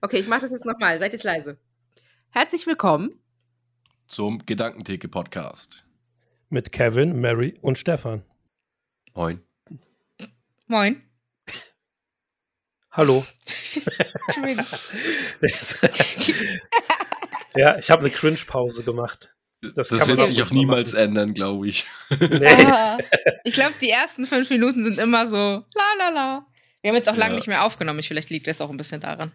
Okay, ich mache das jetzt nochmal. Seid jetzt leise. Herzlich willkommen zum Gedankentheke-Podcast. Mit Kevin, Mary und Stefan. Moin. Moin. Hallo. ja, ich habe eine Cringe-Pause gemacht. Das, das wird sich auch niemals machen. ändern, glaube ich. Nee. Ah, ich glaube, die ersten fünf Minuten sind immer so la la la. Wir haben jetzt auch ja. lange nicht mehr aufgenommen. Vielleicht liegt das auch ein bisschen daran.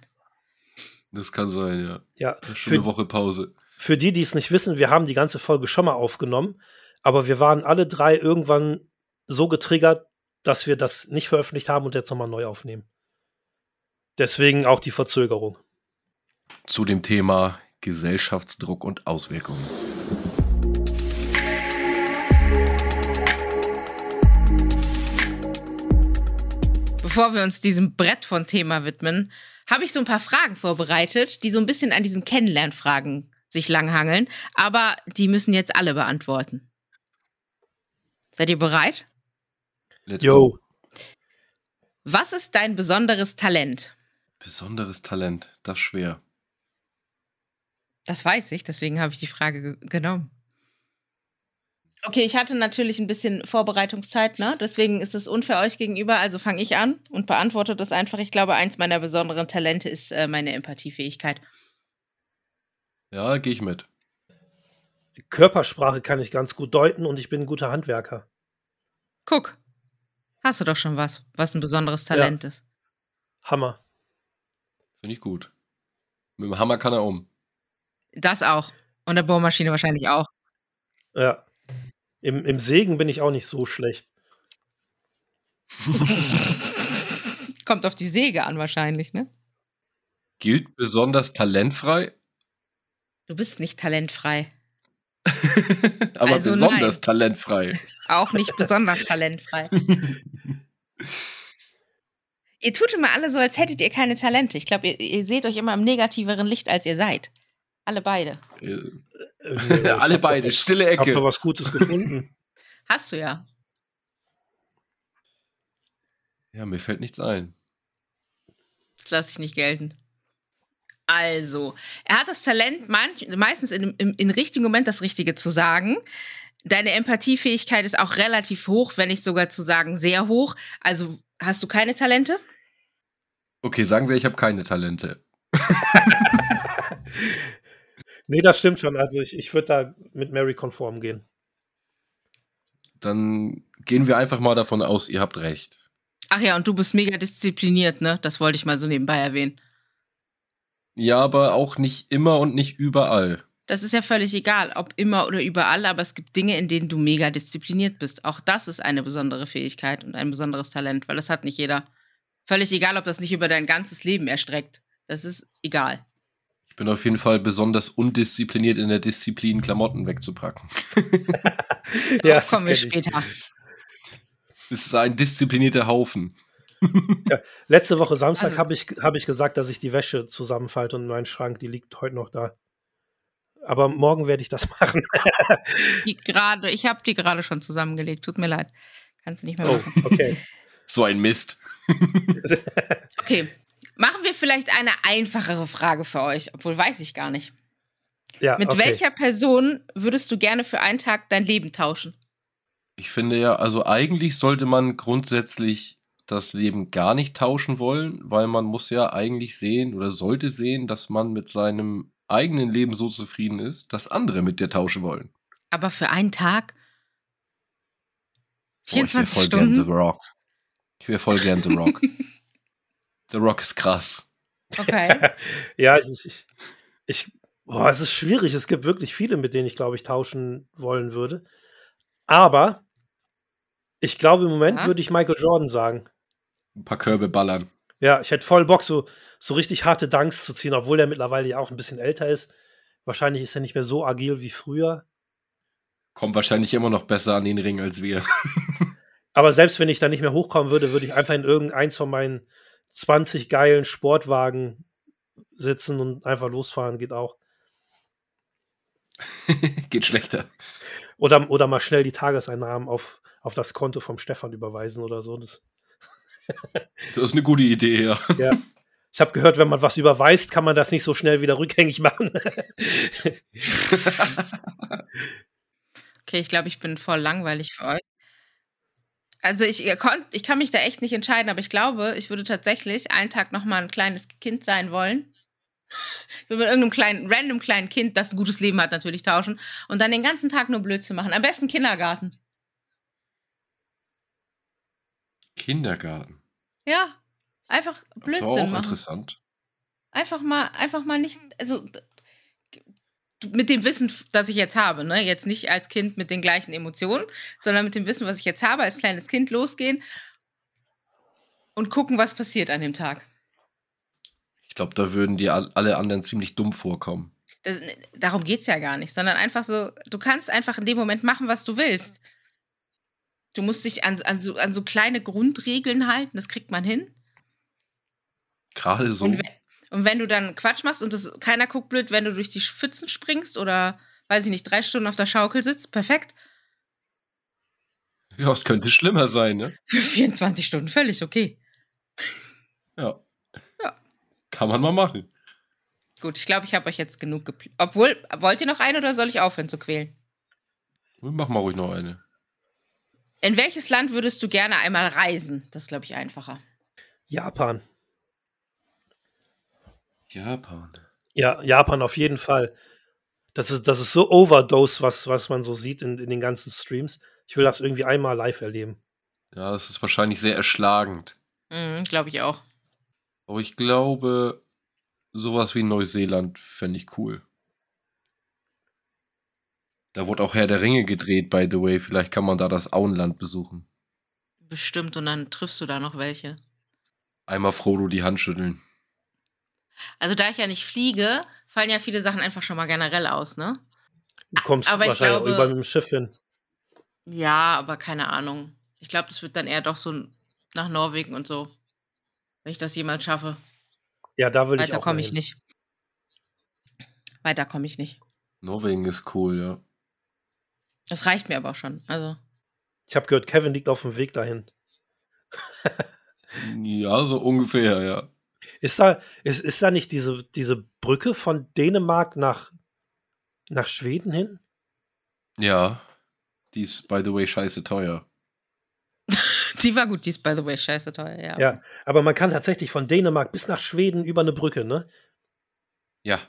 Das kann sein, ja. Ja. Schon eine Woche Pause. Für die, die es nicht wissen, wir haben die ganze Folge schon mal aufgenommen, aber wir waren alle drei irgendwann so getriggert, dass wir das nicht veröffentlicht haben und jetzt nochmal neu aufnehmen. Deswegen auch die Verzögerung. Zu dem Thema Gesellschaftsdruck und Auswirkungen. Bevor wir uns diesem Brett von Thema widmen, habe ich so ein paar Fragen vorbereitet, die so ein bisschen an diesen Kennenlernfragen sich langhangeln, aber die müssen jetzt alle beantworten. Seid ihr bereit? Let's Yo. go. Was ist dein besonderes Talent? Besonderes Talent, das ist schwer. Das weiß ich, deswegen habe ich die Frage ge genommen. Okay, ich hatte natürlich ein bisschen Vorbereitungszeit, ne? Deswegen ist es unfair euch gegenüber. Also fange ich an und beantworte das einfach. Ich glaube, eins meiner besonderen Talente ist äh, meine Empathiefähigkeit. Ja, gehe ich mit. Körpersprache kann ich ganz gut deuten und ich bin ein guter Handwerker. Guck. Hast du doch schon was, was ein besonderes Talent ja. ist. Hammer. Finde ich gut. Mit dem Hammer kann er um. Das auch. Und der Bohrmaschine wahrscheinlich auch. Ja. Im, Im Sägen bin ich auch nicht so schlecht. Kommt auf die Säge an wahrscheinlich, ne? Gilt besonders talentfrei? Du bist nicht talentfrei. Aber also besonders nein. talentfrei. Auch nicht besonders talentfrei. ihr tut immer alle so, als hättet ihr keine Talente. Ich glaube, ihr, ihr, seht euch immer im negativeren Licht, als ihr seid. Alle beide. Äh, alle beide, stille Ecke. Ich habe was Gutes gefunden. Hast du ja. Ja, mir fällt nichts ein. Das lasse ich nicht gelten. Also, er hat das Talent, manch, meistens in, in, in richtigen Moment das Richtige zu sagen. Deine Empathiefähigkeit ist auch relativ hoch, wenn nicht sogar zu sagen sehr hoch. Also, hast du keine Talente? Okay, sagen wir, ich habe keine Talente. nee, das stimmt schon. Also, ich, ich würde da mit Mary konform gehen. Dann gehen wir einfach mal davon aus, ihr habt recht. Ach ja, und du bist mega diszipliniert, ne? Das wollte ich mal so nebenbei erwähnen. Ja, aber auch nicht immer und nicht überall. Das ist ja völlig egal, ob immer oder überall, aber es gibt Dinge, in denen du mega diszipliniert bist. Auch das ist eine besondere Fähigkeit und ein besonderes Talent, weil das hat nicht jeder. Völlig egal, ob das nicht über dein ganzes Leben erstreckt. Das ist egal. Ich bin auf jeden Fall besonders undiszipliniert in der Disziplin, Klamotten wegzupacken. ja, kommen wir später. Es ist ein disziplinierter Haufen. Ja, letzte Woche Samstag also, habe ich, hab ich gesagt, dass ich die Wäsche zusammenfalte und mein Schrank, die liegt heute noch da. Aber morgen werde ich das machen. die grade, ich habe die gerade schon zusammengelegt. Tut mir leid. Kannst du nicht mehr oh, machen. Oh, okay. so ein Mist. okay. Machen wir vielleicht eine einfachere Frage für euch, obwohl weiß ich gar nicht. Ja, Mit okay. welcher Person würdest du gerne für einen Tag dein Leben tauschen? Ich finde ja, also eigentlich sollte man grundsätzlich das Leben gar nicht tauschen wollen, weil man muss ja eigentlich sehen oder sollte sehen, dass man mit seinem eigenen Leben so zufrieden ist, dass andere mit dir tauschen wollen. Aber für einen Tag? 24 Boah, ich Stunden? Gern The Rock. Ich wäre voll gern The Rock. The Rock ist krass. Okay. ja, ich, ich, ich boah, es ist schwierig. Es gibt wirklich viele, mit denen ich, glaube ich, tauschen wollen würde. Aber ich glaube, im Moment ja? würde ich Michael Jordan sagen ein paar Körbe ballern. Ja, ich hätte voll Bock, so, so richtig harte Dunks zu ziehen, obwohl der mittlerweile ja auch ein bisschen älter ist. Wahrscheinlich ist er nicht mehr so agil wie früher. Kommt wahrscheinlich immer noch besser an den Ring als wir. Aber selbst wenn ich da nicht mehr hochkommen würde, würde ich einfach in irgendeins von meinen 20 geilen Sportwagen sitzen und einfach losfahren, geht auch. geht schlechter. Oder, oder mal schnell die Tageseinnahmen auf, auf das Konto vom Stefan überweisen oder so. Das das ist eine gute Idee, ja. Ja. Ich habe gehört, wenn man was überweist, kann man das nicht so schnell wieder rückgängig machen. Okay, ich glaube, ich bin voll langweilig für euch. Also ich, ihr konnt, ich kann mich da echt nicht entscheiden, aber ich glaube, ich würde tatsächlich einen Tag noch mal ein kleines Kind sein wollen. Ich würde mit irgendeinem kleinen, random kleinen Kind, das ein gutes Leben hat, natürlich tauschen und dann den ganzen Tag nur Blödsinn machen. Am besten Kindergarten. Kindergarten. Ja, einfach Das ist auch Blödsinn machen. interessant. Einfach mal, einfach mal nicht, also mit dem Wissen, das ich jetzt habe, ne? Jetzt nicht als Kind mit den gleichen Emotionen, sondern mit dem Wissen, was ich jetzt habe, als kleines Kind losgehen und gucken, was passiert an dem Tag. Ich glaube, da würden dir all- alle anderen ziemlich dumm vorkommen. Das, darum geht es ja gar nicht, sondern einfach so, du kannst einfach in dem Moment machen, was du willst. Du musst dich an, an, so, an so kleine Grundregeln halten, das kriegt man hin. Gerade so. Und, we und wenn du dann Quatsch machst und das, keiner guckt blöd, wenn du durch die Pfützen springst oder, weiß ich nicht, drei Stunden auf der Schaukel sitzt, perfekt. Ja, es könnte schlimmer sein, ne? Für 24 Stunden völlig okay. Ja. Ja. Kann man mal machen. Gut, ich glaube, ich habe euch jetzt genug gepl Obwohl, wollt ihr noch eine oder soll ich aufhören zu quälen? Mach mal ruhig noch eine. In welches Land würdest du gerne einmal reisen? Das ist, glaube ich, einfacher. Japan. Japan. Ja, Japan auf jeden Fall. Das ist, das ist so Overdose, was, was man so sieht in, in den ganzen Streams. Ich will das irgendwie einmal live erleben. Ja, das ist wahrscheinlich sehr erschlagend. Mhm, glaube ich auch. Aber ich glaube, sowas wie Neuseeland fände ich cool. Da wurde auch Herr der Ringe gedreht, by the way. Vielleicht kann man da das Auenland besuchen. Bestimmt. Und dann triffst du da noch welche. Einmal Frodo die Hand schütteln. Also, da ich ja nicht fliege, fallen ja viele Sachen einfach schon mal generell aus, ne? Du kommst Aber ich wahrscheinlich glaube- auch überall mit dem Schiff hin. Ja, aber keine Ahnung. Ich glaube, das wird dann eher doch so nach Norwegen und so. Wenn ich das jemals schaffe. Ja, da will ich Weiter auch komme ich hin. nicht. Weiter komme ich nicht. Norwegen ist cool, ja. Das reicht mir aber auch schon. Also, Ich habe gehört, Kevin liegt auf dem Weg dahin. Ja, so ungefähr, ja. Ist da, ist, ist da nicht diese, diese Brücke von Dänemark nach, nach Schweden hin? Ja. Die ist, by the way, scheiße teuer. die war gut, die ist by the way scheiße teuer, ja. Ja, aber man kann tatsächlich von Dänemark bis nach Schweden über eine Brücke, ne? Ja.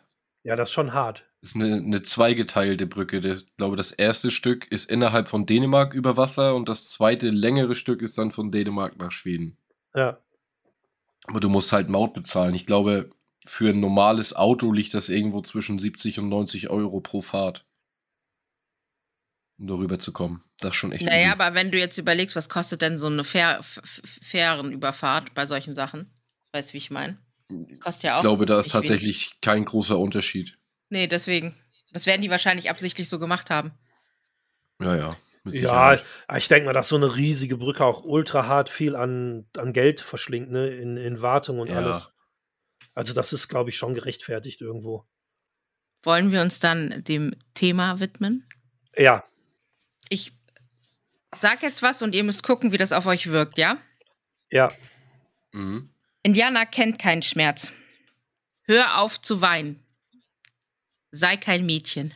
Ja, das ist schon hart. Ist eine, eine zweigeteilte Brücke. Ich glaube, das erste Stück ist innerhalb von Dänemark über Wasser und das zweite längere Stück ist dann von Dänemark nach Schweden. Ja. Aber du musst halt Maut bezahlen. Ich glaube, für ein normales Auto liegt das irgendwo zwischen 70 und 90 Euro pro Fahrt. Um darüber zu kommen. Das ist schon echt Naja, übel. aber wenn du jetzt überlegst, was kostet denn so eine Fähr Fährenüberfahrt bei solchen Sachen? Weißt du, wie ich meine? Kostet ja auch. Ich glaube, da ist nicht wenig. tatsächlich kein großer Unterschied. Nee, deswegen. Das werden die wahrscheinlich absichtlich so gemacht haben. Ja, ja. Ja, Sicherheit. ich denke mal, dass so eine riesige Brücke auch ultra hart viel an, an Geld verschlingt, ne? In, in Wartung und Ja. alles. Also, das ist, glaube ich, schon gerechtfertigt irgendwo. Wollen wir uns dann dem Thema widmen? Ja, Ich sag jetzt was und ihr müsst gucken, wie das auf euch wirkt, ja? ja. Mhm. Indianer kennt keinen Schmerz. Hör auf zu weinen. Sei kein Mädchen.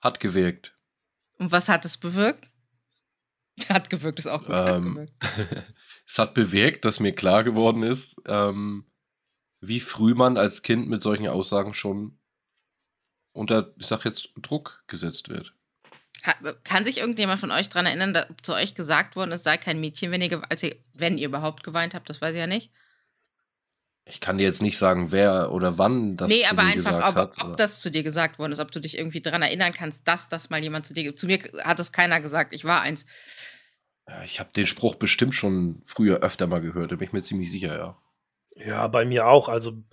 Hat gewirkt. Und was hat es bewirkt? Hat gewirkt, ist auch gut. Ähm, es hat bewirkt, dass mir klar geworden ist, ähm, wie früh man als Kind mit solchen Aussagen schon unter, ich sag jetzt, Druck gesetzt wird. Kann sich irgendjemand von euch daran erinnern, dass zu euch gesagt worden ist, sei kein Mädchen, wenn ihr, ge- als ihr, wenn ihr überhaupt geweint habt? Das weiß ich ja nicht. Ich kann dir jetzt nicht sagen, wer oder wann das nee, zu aber einfach, ob, hat. aber- ob das zu dir gesagt worden ist, ob du dich irgendwie daran erinnern kannst, dass das mal jemand zu dir. Zu mir hat es keiner gesagt, ich war eins. Ja, ich habe den Spruch bestimmt schon früher öfter mal gehört, da bin ich mir ziemlich sicher, ja. Ja, bei mir auch. Also,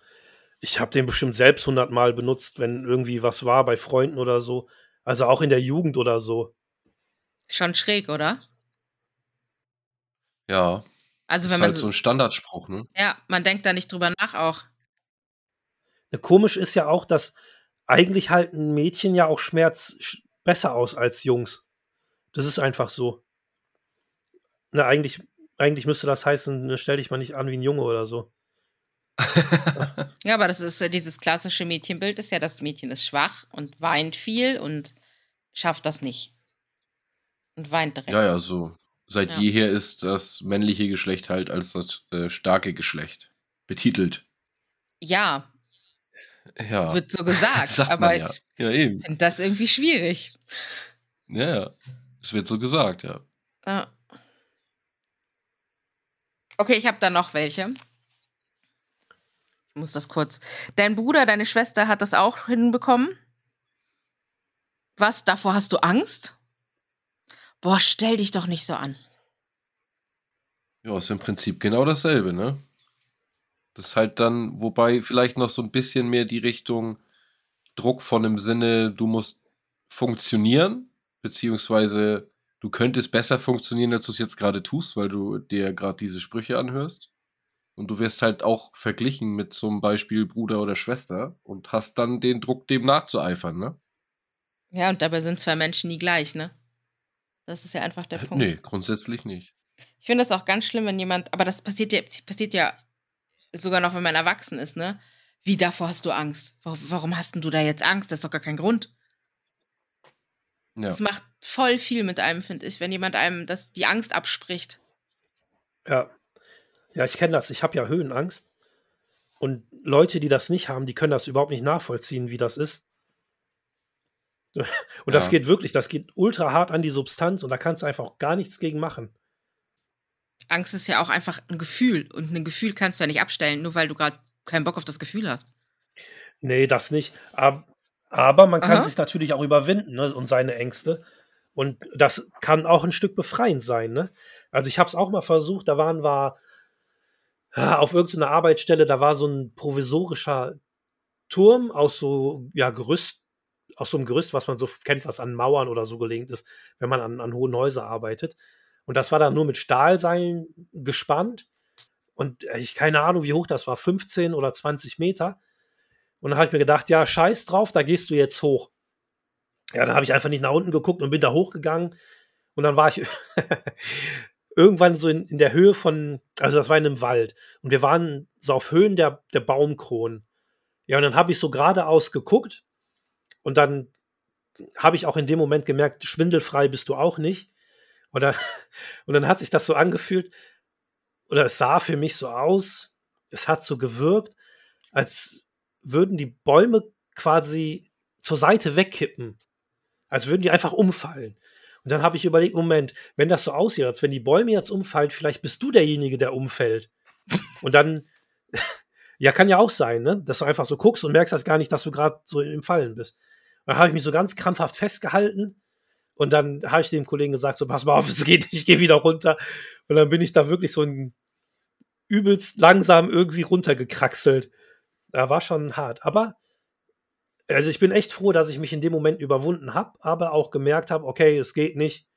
ich habe den bestimmt selbst hundertmal benutzt, wenn irgendwie was war bei Freunden oder so. Also auch in der Jugend oder so. Ist schon schräg, oder? Ja, Also ist wenn man halt so, ein Standardspruch, ne? ja, man denkt da nicht drüber nach auch. Ne, Komisch ist ja auch, dass eigentlich halten Mädchen ja auch Schmerz sch- besser aus als Jungs. Das ist einfach so. Ne, eigentlich, eigentlich müsste das heißen, ne, stell dich mal nicht an wie ein Junge oder so. Ja, aber das ist äh, dieses klassische Mädchenbild ist ja, das Mädchen ist schwach und weint viel und schafft das nicht. Und weint direkt. Ja, ja, so. Seit Ja. jeher ist das männliche Geschlecht halt als das äh, starke Geschlecht betitelt. Ja, Ja. wird so gesagt, Sagt aber man ich ja. Ja, finde das irgendwie schwierig. Ja, ja. Es wird so gesagt, ja. Ja. Okay, ich habe da noch welche. Ich muss das kurz. Dein Bruder, deine Schwester hat das auch hinbekommen. Was? Davor hast du Angst? Boah, stell dich doch nicht so an. Ja, ist im Prinzip genau dasselbe, ne? Das ist halt dann, wobei vielleicht noch so ein bisschen mehr die Richtung Druck von im Sinne, du musst funktionieren, beziehungsweise du könntest besser funktionieren, als du es jetzt gerade tust, weil du dir gerade diese Sprüche anhörst. Und du wirst halt auch verglichen mit zum Beispiel Bruder oder Schwester und hast dann den Druck, dem nachzueifern, ne? Ja, und dabei sind zwei Menschen nie gleich, ne? Das ist ja einfach der Punkt. Nee, grundsätzlich nicht. Ich finde das auch ganz schlimm, wenn jemand, aber das passiert ja, passiert ja sogar noch, wenn man erwachsen ist, ne? Wie davor hast du Angst? Wa- Warum hast denn du da jetzt Angst? Das ist doch gar kein Grund. Ja. Das macht voll viel mit einem, finde ich, wenn jemand einem das, die Angst abspricht. Ja. Ja, ich kenne das. Ich habe ja Höhenangst. Und Leute, die das nicht haben, die können das überhaupt nicht nachvollziehen, wie das ist. Und das Ja. geht wirklich, das geht ultra hart an die Substanz und da kannst du einfach auch gar nichts gegen machen. Angst ist ja auch einfach ein Gefühl und ein Gefühl kannst du ja nicht abstellen, nur weil du gerade keinen Bock auf das Gefühl hast. Nee, das nicht. Aber, aber man kann Aha. sich natürlich auch überwinden ne, und seine Ängste. Und das kann auch ein Stück befreiend sein. Ne? Also ich habe es auch mal versucht, da waren wir auf irgendeiner Arbeitsstelle, da war so ein provisorischer Turm aus so ja, Gerüst, aus so einem Gerüst, was man so kennt, was an Mauern oder so gelegt ist, wenn man an, an hohen Häusern arbeitet. Und das war dann nur mit Stahlseilen gespannt. Und äh, ich keine Ahnung, wie hoch das war, 15 oder 20 Meter. Und dann habe ich mir gedacht, ja, scheiß drauf, da gehst du jetzt hoch. Ja, dann habe ich einfach nicht nach unten geguckt und bin da hochgegangen. Und dann war ich irgendwann so in, in der Höhe von, also das war in einem Wald. Und wir waren so auf Höhen der, der Baumkronen. Ja, und dann habe ich so geradeaus geguckt. Und dann habe ich auch in dem Moment gemerkt, schwindelfrei bist du auch nicht. Und dann, und dann hat sich das so angefühlt, oder es sah für mich so aus, es hat so gewirkt, als würden die Bäume quasi zur Seite wegkippen. Als würden die einfach umfallen. Und dann habe ich überlegt, Moment, wenn das so aussieht, als wenn die Bäume jetzt umfallen, vielleicht bist du derjenige, der umfällt. Und dann, ja, kann ja auch sein, ne? dass du einfach so guckst und merkst das gar nicht, dass du gerade so im Fallen bist. Dann habe ich mich so ganz krampfhaft festgehalten und dann habe ich dem Kollegen gesagt, so, pass mal auf, es geht nicht, ich gehe wieder runter. Und dann bin ich da wirklich so ein übelst langsam irgendwie runtergekraxelt. Da war schon hart. Aber, also ich bin echt froh, dass ich mich in dem Moment überwunden habe, aber auch gemerkt habe, okay, es geht nicht,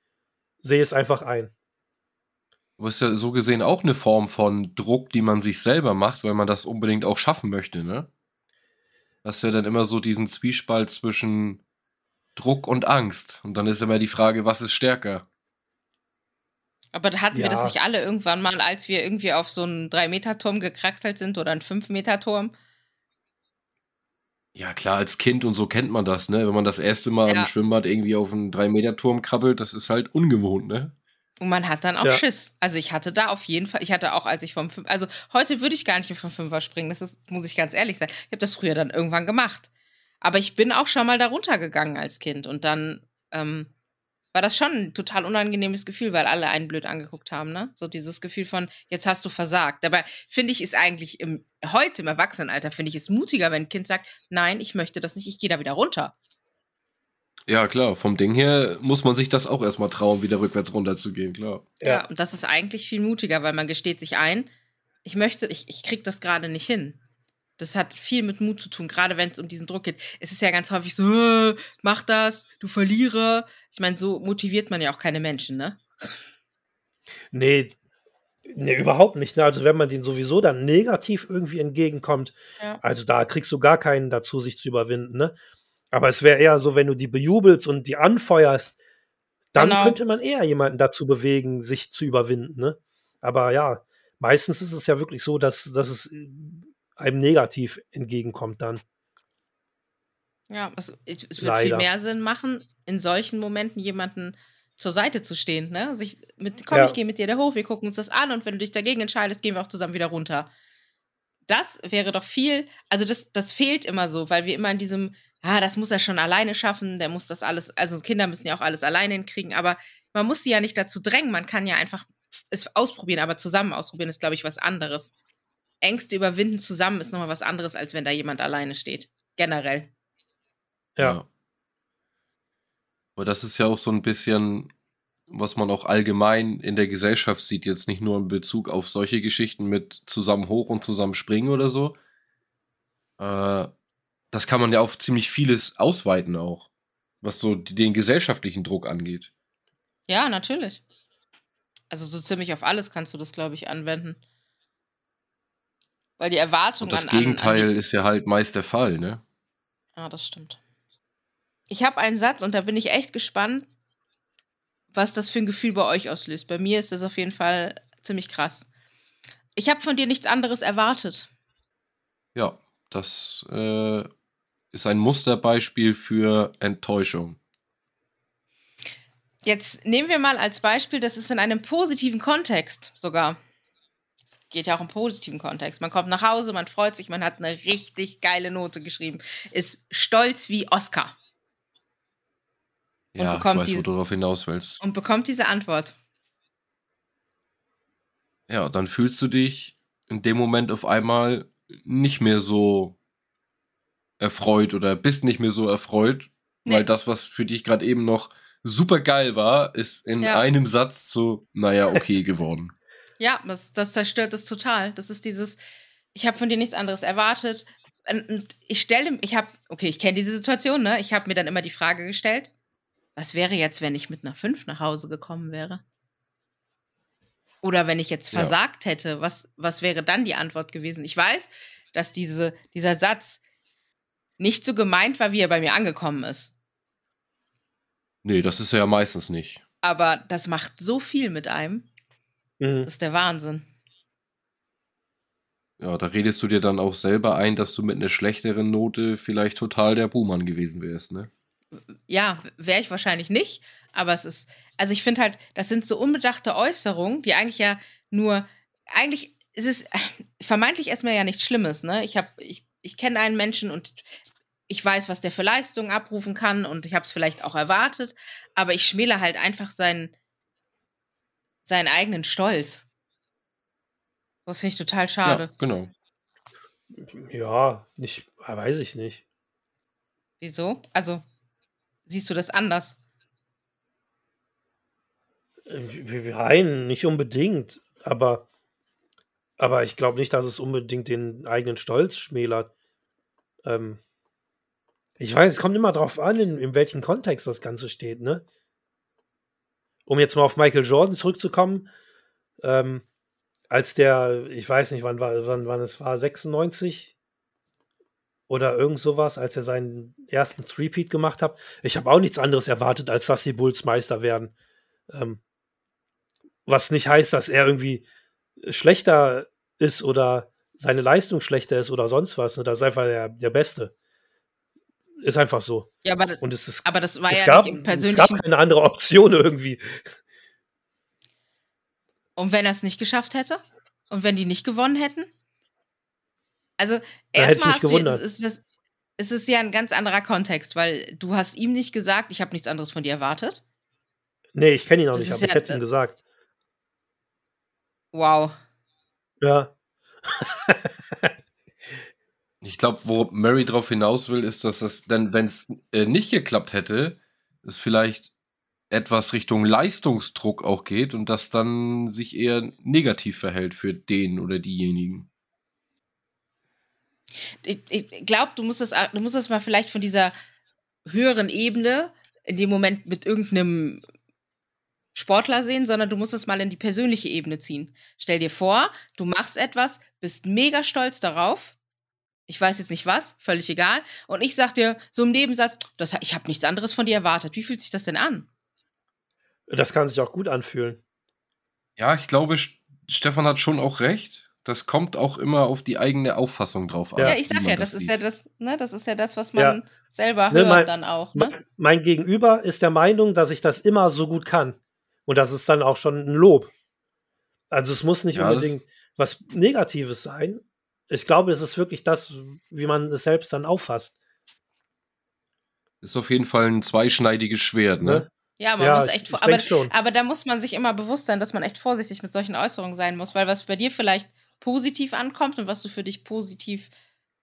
sehe es einfach ein. Aber ist ja so gesehen auch eine Form von Druck, die man sich selber macht, weil man das unbedingt auch schaffen möchte, ne? Hast ja dann immer so diesen Zwiespalt zwischen Druck und Angst. Und dann ist immer die Frage, was ist stärker? Aber da hatten wir das Ja. nicht alle irgendwann mal, als wir irgendwie auf so einen 3-Meter-Turm gekraxelt sind oder einen 5-Meter-Turm? Ja, klar, als Kind und so kennt man das, ne? Wenn man das erste Mal Ja. im Schwimmbad irgendwie auf einen 3-Meter-Turm krabbelt, das ist halt ungewohnt, ne? Und man hat dann auch Ja. Schiss. Also ich hatte da auf jeden Fall, ich hatte auch, als ich vom Fünf, also heute würde ich gar nicht mehr vom Fünfer springen, das ist, muss ich ganz ehrlich sein. Ich habe das früher dann irgendwann gemacht. Aber ich bin auch schon mal da runtergegangen als Kind und dann ähm, war das schon ein total unangenehmes Gefühl, weil alle einen blöd angeguckt haben, ne? So dieses Gefühl von, jetzt hast du versagt. Dabei finde ich, ist eigentlich im, heute im Erwachsenenalter, finde ich es mutiger, wenn ein Kind sagt, nein, ich möchte das nicht, ich gehe da wieder runter. Ja, klar, vom Ding her muss man sich das auch erstmal trauen, wieder rückwärts runterzugehen, klar. Ja. und das ist eigentlich viel mutiger, weil man gesteht sich ein, ich möchte, ich, ich krieg das gerade nicht hin. Das hat viel mit Mut zu tun, gerade wenn es um diesen Druck geht. Es ist ja ganz häufig so, "Äh, mach das, du Verlierer. Ich meine, so motiviert man ja auch keine Menschen, ne? Nee, nee, überhaupt nicht. Ne? Also wenn man den sowieso dann negativ irgendwie entgegenkommt, Ja. also da kriegst du gar keinen dazu, sich zu überwinden. Ne? Aber es wäre eher so, wenn du die bejubelst und die anfeuerst, dann Genau. könnte man eher jemanden dazu bewegen, sich zu überwinden. Ne? Aber ja, meistens ist es ja wirklich so, dass, dass es äh, einem negativ entgegenkommt dann. Ja, es, es wird viel mehr Sinn machen, in solchen Momenten jemanden zur Seite zu stehen, ne? Sich mit, komm, ja. ich gehe mit dir da hoch, wir gucken uns das an und wenn du dich dagegen entscheidest, gehen wir auch zusammen wieder runter. Das wäre doch viel, also das, das fehlt immer so, weil wir immer in diesem, ah, das muss er schon alleine schaffen, der muss das alles, also Kinder müssen ja auch alles alleine hinkriegen, aber man muss sie ja nicht dazu drängen, man kann ja einfach es ausprobieren, aber zusammen ausprobieren ist, glaube ich, was anderes. Ängste überwinden zusammen ist nochmal was anderes, als wenn da jemand alleine steht. Generell. Ja. Aber das ist ja auch so ein bisschen, was man auch allgemein in der Gesellschaft sieht, jetzt nicht nur in Bezug auf solche Geschichten mit zusammen hoch und zusammen springen oder so. Äh, das kann man ja auf ziemlich vieles ausweiten auch, was so den gesellschaftlichen Druck angeht. Ja, natürlich. Also so ziemlich auf alles kannst du das, glaube ich, anwenden. Weil die Erwartung Und das an, Gegenteil an, an ist ja halt meist der Fall, ne? Ja, das stimmt. Ich habe einen Satz und da bin ich echt gespannt, was das für ein Gefühl bei euch auslöst. Bei mir ist das auf jeden Fall ziemlich krass. Ich habe von dir nichts anderes erwartet. Ja, das äh, ist ein Musterbeispiel für Enttäuschung. Jetzt nehmen wir mal als Beispiel, das ist in einem positiven Kontext sogar. Es geht ja auch im positiven Kontext. Man kommt nach Hause, man freut sich, man hat eine richtig geile Note geschrieben, ist stolz wie Oscar. Und ja, bekommt ich weiß, diese, wo du darauf hinaus willst. Und bekommt diese Antwort. Ja, dann fühlst du dich in dem Moment auf einmal nicht mehr so erfreut oder bist nicht mehr so erfreut, nee. weil das, was für dich gerade eben noch super geil war, ist in ja. einem Satz so, naja, okay geworden. ja, das, das zerstört es total. Das ist dieses, ich habe von dir nichts anderes erwartet. Und ich stelle, ich habe, okay, ich kenne diese Situation, ne? Ich habe mir dann immer die Frage gestellt, was wäre jetzt, wenn ich mit einer 5 nach Hause gekommen wäre? Oder wenn ich jetzt versagt ja. hätte, was, was wäre dann die Antwort gewesen? Ich weiß, dass diese, dieser Satz nicht so gemeint war, wie er bei mir angekommen ist. Nee, das ist er ja meistens nicht. Aber das macht so viel mit einem. Mhm. Das ist der Wahnsinn. Ja, da redest du dir dann auch selber ein, dass du mit einer schlechteren Note vielleicht total der Buhmann gewesen wärst, ne? Ja, wäre ich wahrscheinlich nicht, aber es ist, also ich finde halt, das sind so unbedachte Äußerungen, die eigentlich ja nur, eigentlich ist es vermeintlich erstmal ja nichts Schlimmes, ne? Ich habe, ich, ich kenne einen Menschen und ich weiß, was der für Leistungen abrufen kann und ich habe es vielleicht auch erwartet, aber ich schmäle halt einfach seinen, seinen eigenen Stolz. Das finde ich total schade. Ja, genau. Ja, nicht, weiß ich nicht. Wieso? Also, siehst du das anders? Äh, nein, nicht unbedingt. Aber, aber ich glaube nicht, dass es unbedingt den eigenen Stolz schmälert. Ähm, ich weiß, es kommt immer darauf an, in, in welchem Kontext das Ganze steht, ne? Um jetzt mal auf Michael Jordan zurückzukommen, ähm, als der, ich weiß nicht, wann, war, wann, wann es war, 96 oder irgend sowas, als er seinen ersten Threepeat gemacht hat. Ich habe auch nichts anderes erwartet, als dass die Bulls Meister werden. Ähm, was nicht heißt, dass er irgendwie schlechter ist oder seine Leistung schlechter ist oder sonst was. Ne? Das ist einfach der, der Beste. Ist einfach so. Ja, aber, das, und es ist, aber das war ja gab, nicht im persönlichen. Es gab keine andere Option irgendwie. Und wenn er es nicht geschafft hätte? Und wenn die nicht gewonnen hätten? Also, erstmal hast du, das ist, das, es ist ja ein ganz anderer Kontext, weil du hast ihm nicht gesagt, ich habe nichts anderes von dir erwartet. Nee, ich kenne ihn auch das nicht, aber ja, ich hätte es ihm gesagt. Wow. Ja. Ich glaube, wo Mary drauf hinaus will, ist, dass das dann, wenn es äh, nicht geklappt hätte, es vielleicht etwas Richtung Leistungsdruck auch geht und das dann sich eher negativ verhält für den oder diejenigen. Ich, ich glaube, du musst das, du musst das mal vielleicht von dieser höheren Ebene in dem Moment mit irgendeinem Sportler sehen, sondern du musst es mal in die persönliche Ebene ziehen. Stell dir vor, du machst etwas, bist mega stolz darauf ich weiß jetzt nicht was, völlig egal. Und ich sag dir so im Nebensatz, das, ich habe nichts anderes von dir erwartet. Wie fühlt sich das denn an? Das kann sich auch gut anfühlen. Ja, ich glaube, Stefan hat schon auch recht, das kommt auch immer auf die eigene Auffassung drauf an. Ja, ich sag ja, das ist sieht. ja das, ne, das ist ja das, was Ja. man selber Ne, hört mein- dann auch, ne? Mein Gegenüber ist der Meinung, dass ich das immer so gut kann. Und das ist dann auch schon ein Lob. Also es muss nicht Ja, unbedingt was Negatives sein. Ich glaube, es ist wirklich das, wie man es selbst dann auffasst. Ist auf jeden Fall ein zweischneidiges Schwert, ne? Ne? Ja, man Ja, muss echt, ich aber, schon. aber da muss man sich immer bewusst sein, dass man echt vorsichtig mit solchen Äußerungen sein muss, weil was bei dir vielleicht positiv ankommt und was du für dich positiv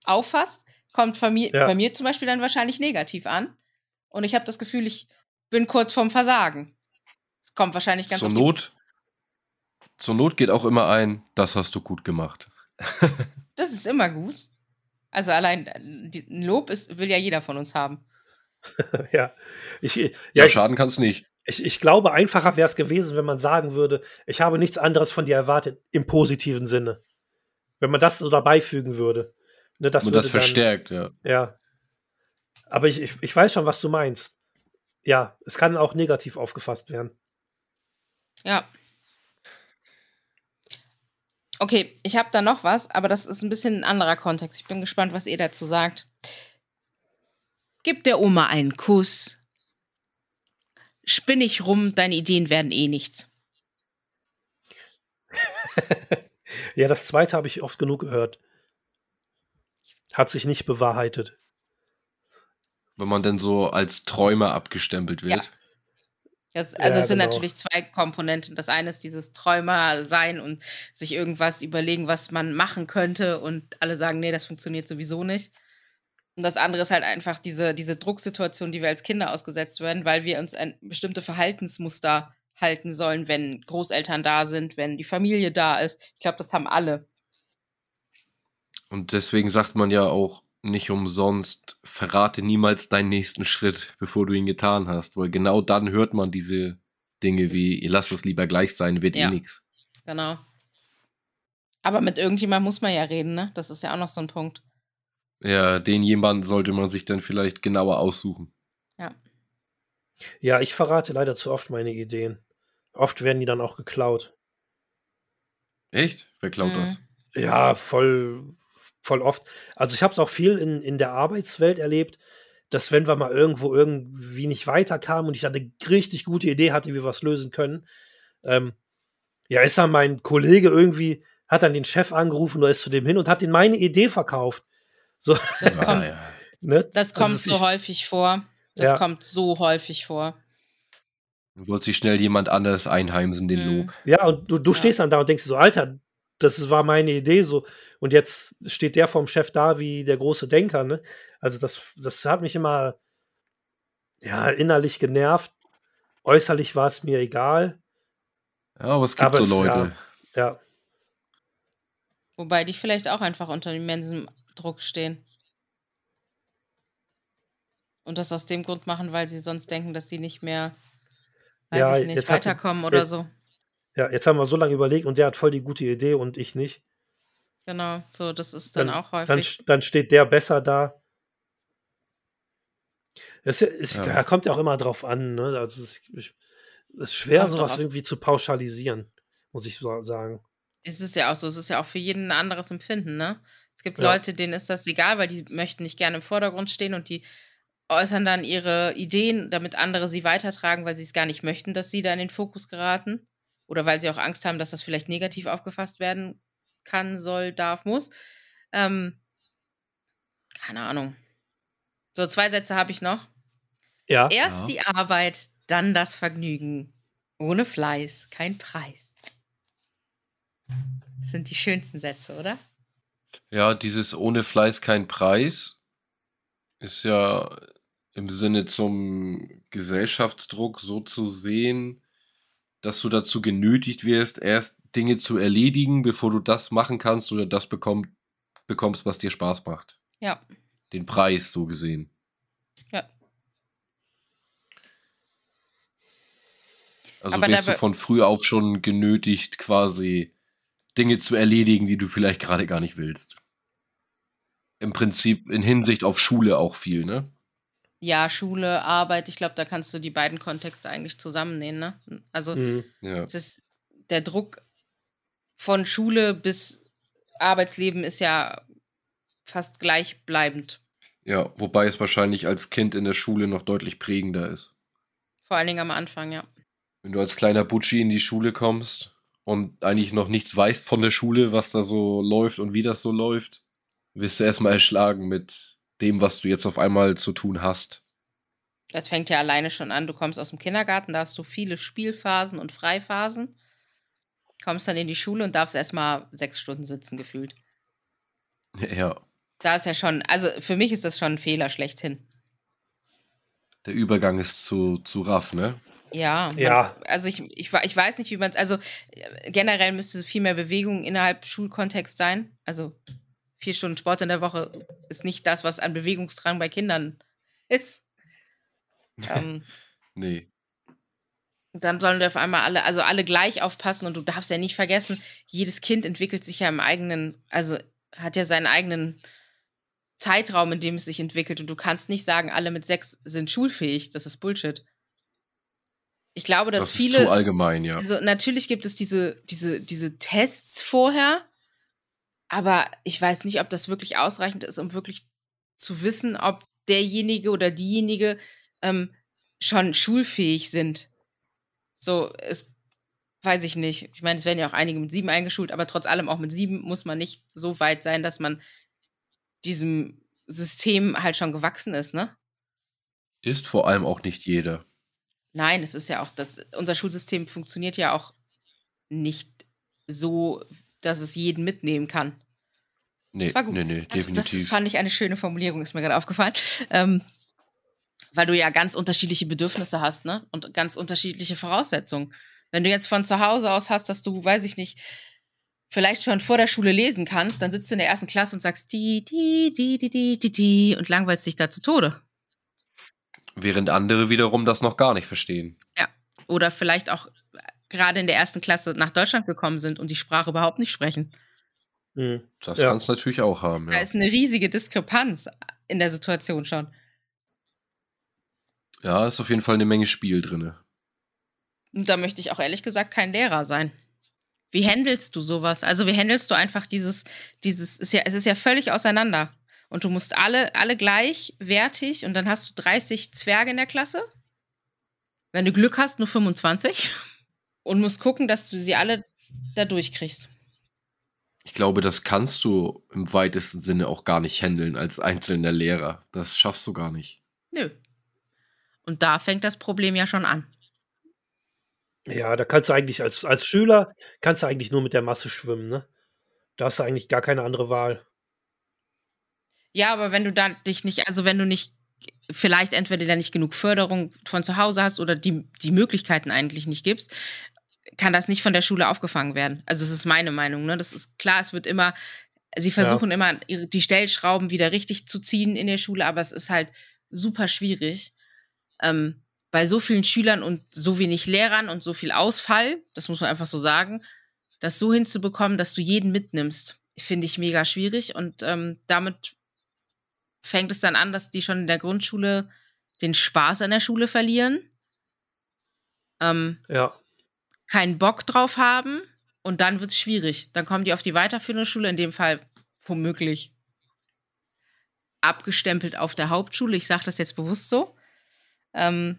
auffasst, kommt mir, Ja. bei mir zum Beispiel dann wahrscheinlich negativ an. Und ich habe das Gefühl, ich bin kurz vorm Versagen. Es kommt wahrscheinlich ganz Zur Not, zur Not geht auch immer ein, das hast du gut gemacht. Das ist immer gut. Also allein äh, ein Lob ist, will ja jeder von uns haben. ja. Ich, Ja, ja, schaden kann's nicht. ich, ich glaube, einfacher wäre es gewesen, wenn man sagen würde, ich habe nichts anderes von dir erwartet, im positiven Sinne. Wenn man das so dabei fügen würde. Ne, das Und würde das verstärkt, ja. Dann, ja. Aber ich, ich, ich weiß schon, was du meinst. Ja, es kann auch negativ aufgefasst werden. Ja. Okay, ich habe da noch was, aber das ist ein bisschen ein anderer Kontext. Ich bin gespannt, was ihr dazu sagt. Gib der Oma einen Kuss. Spinn nicht rum, deine Ideen werden eh nichts. Ja, das zweite habe ich oft genug gehört. Hat sich nicht bewahrheitet. Wenn man denn so als Träumer abgestempelt wird. Das, also Ja, es sind genau. natürlich zwei Komponenten. Das eine ist dieses Träumer sein und sich irgendwas überlegen, was man machen könnte und alle sagen, nee, das funktioniert sowieso nicht. Und das andere ist halt einfach diese, diese Drucksituation, die wir als Kinder ausgesetzt werden, weil wir uns an bestimmte Verhaltensmuster halten sollen, wenn Großeltern da sind, wenn die Familie da ist. Ich glaube, das haben alle. Und deswegen sagt man ja auch nicht umsonst, verrate niemals deinen nächsten Schritt, bevor du ihn getan hast. Weil genau dann hört man diese Dinge wie, ihr lasst es lieber gleich sein, wird Ja. eh nichts. Genau. Aber mit irgendjemandem muss man ja reden, ne? Das ist ja auch noch so ein Punkt. Ja, den jemanden sollte man sich dann vielleicht genauer aussuchen. Ja, ich verrate leider zu oft meine Ideen. Oft werden die dann auch geklaut. Echt? Wer klaut Mhm. das? Ja, voll, voll oft. Also ich habe es auch viel in, in der Arbeitswelt erlebt, dass wenn wir mal irgendwo irgendwie nicht weiterkamen und ich dann eine richtig gute Idee hatte, wie wir was lösen können, ähm, ja, ist dann mein Kollege irgendwie, hat dann den Chef angerufen oder ist zu dem hin und hat ihm meine Idee verkauft. So, Das Ah, kommt, ja. ne? das Also kommt so ich- häufig vor. Das Ja. kommt so häufig vor. Dann wollte sich schnell jemand anderes einheimsen, den Mhm. Lob. Ja, und du, du Ja. stehst dann da und denkst so, Alter, das war meine Idee so. Und jetzt steht der vom Chef da wie der große Denker, ne? Also das, das hat mich immer ja, innerlich genervt. Äußerlich war es mir egal. Ja, aber es gibt Aber so es- Leute. Ja, Wobei die vielleicht auch einfach unter immensem Druck stehen. Und das aus dem Grund machen, weil sie sonst denken, dass sie nicht mehr, weiß Ja, ich nicht, jetzt hat- weiterkommen oder so. Ja, jetzt haben wir so lange überlegt und der hat voll die gute Idee und ich nicht. Genau, so, das ist dann, Dann, auch dann, häufig. st- dann steht der besser da. Es ist, Ja. kommt ja auch immer drauf an. Ne? Also es ist, ich- es ist schwer, sowas irgendwie zu pauschalisieren, muss ich so sagen. Es ist ja auch so, es ist ja auch für jeden ein anderes Empfinden, ne? Es gibt Ja. Leute, denen ist das egal, weil die möchten nicht gerne im Vordergrund stehen und die äußern dann ihre Ideen, damit andere sie weitertragen, weil sie es gar nicht möchten, dass sie da in den Fokus geraten. Oder weil sie auch Angst haben, dass das vielleicht negativ aufgefasst werden kann, soll, darf, muss. Ähm, keine Ahnung. So, zwei Sätze habe ich noch. Ja, Erst Ja. die Arbeit, dann das Vergnügen. Ohne Fleiß, kein Preis. Das sind die schönsten Sätze, oder? Ja, dieses ohne Fleiß kein Preis ist ja im Sinne zum Gesellschaftsdruck so zu sehen, dass du dazu genötigt wirst, erst Dinge zu erledigen, bevor du das machen kannst oder das bekomm, bekommst, was dir Spaß macht. Ja. Den Preis so gesehen. Ja. Also Aber wirst du von früh auf schon genötigt, quasi Dinge zu erledigen, die du vielleicht gerade gar nicht willst. Im Prinzip in Hinsicht auf Schule auch viel, ne? Ja, Schule, Arbeit, ich glaube, da kannst du die beiden Kontexte eigentlich zusammennehmen, ne? Also, mhm. Ja. es ist der Druck von Schule bis Arbeitsleben ist ja fast gleichbleibend. Ja, wobei es wahrscheinlich als Kind in der Schule noch deutlich prägender ist. Vor allen Dingen am Anfang, ja. Wenn du als kleiner Butschi in die Schule kommst und eigentlich noch nichts weißt von der Schule, was da so läuft und wie das so läuft, wirst du erstmal erschlagen mit dem, was du jetzt auf einmal zu tun hast. Das fängt ja alleine schon an. Du kommst aus dem Kindergarten, da hast du viele Spielphasen und Freiphasen. Kommst dann in die Schule und darfst erstmal sechs Stunden sitzen, gefühlt. Ja. Da ist ja schon, also für mich ist das schon ein Fehler schlechthin. Der Übergang ist zu, zu raff, ne? Ja, man, Ja. also ich, ich, ich weiß nicht, wie man es, also äh, generell müsste viel mehr Bewegung innerhalb Schulkontext sein. Also vier Stunden Sport in der Woche ist nicht das, was an Bewegungsdrang bei Kindern ist. ähm, Nee. dann sollen wir auf einmal alle, also alle gleich aufpassen und du darfst ja nicht vergessen, jedes Kind entwickelt sich ja im eigenen, also hat ja seinen eigenen Zeitraum, in dem es sich entwickelt und du kannst nicht sagen, alle mit sechs sind schulfähig. Das ist Bullshit. Ich glaube, dass Das ist viele. zu allgemein, ja. Also natürlich gibt es diese, diese, diese Tests vorher, aber ich weiß nicht, ob das wirklich ausreichend ist, um wirklich zu wissen, ob derjenige oder diejenige ähm, schon schulfähig sind. So, es weiß ich nicht. Ich meine, es werden ja auch einige mit sieben eingeschult, aber trotz allem auch mit sieben muss man nicht so weit sein, dass man diesem System halt schon gewachsen ist, ne? Ist vor allem auch nicht jeder. Nein, es ist ja auch, das, unser Schulsystem funktioniert ja auch nicht so, dass es jeden mitnehmen kann. Nee, Das war gut. nee, nee, Das, das definitiv. fand ich eine schöne Formulierung, ist mir gerade aufgefallen. Ähm, weil du ja ganz unterschiedliche Bedürfnisse hast, ne? Und ganz unterschiedliche Voraussetzungen. Wenn du jetzt von zu Hause aus hast, dass du, weiß ich nicht, vielleicht schon vor der Schule lesen kannst, dann sitzt du in der ersten Klasse und sagst die, die, die, die, die, die, die und langweilst dich da zu Tode. Während andere wiederum das noch gar nicht verstehen. Oder vielleicht auch gerade in der ersten Klasse nach Deutschland gekommen sind und die Sprache überhaupt nicht sprechen. Mhm. Das Ja. kannst du natürlich auch haben. Da Ja. ist eine riesige Diskrepanz in der Situation schon. ja, ist auf jeden Fall eine Menge Spiel drin. Und da möchte ich auch ehrlich gesagt kein Lehrer sein. Wie handelst du sowas? Also wie handelst du einfach dieses, dieses, ist ja, es ist ja völlig auseinander. Und du musst alle, alle gleichwertig und dann hast du 30 Zwerge in der Klasse. Wenn du Glück hast, nur 25. Und musst gucken, dass du sie alle da durchkriegst. Ich glaube, das kannst du im weitesten Sinne auch gar nicht handeln als einzelner Lehrer. Das schaffst du gar nicht. Nö. Und da fängt das Problem ja schon an. Ja, da kannst du eigentlich als, als Schüler kannst du eigentlich nur mit der Masse schwimmen, ne? Da hast du eigentlich gar keine andere Wahl. Ja, aber wenn du da dich nicht, also wenn du nicht, vielleicht entweder da nicht genug Förderung von zu Hause hast oder die, die Möglichkeiten eigentlich nicht gibst, kann das nicht von der Schule aufgefangen werden. Also das ist meine Meinung. Ne? Das ist klar, es wird immer, sie versuchen immer ihre- die Stellschrauben wieder richtig zu ziehen in der Schule, aber es ist halt super schwierig. Ähm, bei so vielen Schülern und so wenig Lehrern und so viel Ausfall, das muss man einfach so sagen, das so hinzubekommen, dass du jeden mitnimmst, finde ich mega schwierig. Und ähm, damit fängt es dann an, dass die schon in der Grundschule den Spaß an der Schule verlieren, ähm, Ja. Keinen Bock drauf haben und dann wird es schwierig. Dann kommen die auf die weiterführende Schule, in dem Fall womöglich abgestempelt auf der Hauptschule. Ich sage das jetzt bewusst so. Ähm,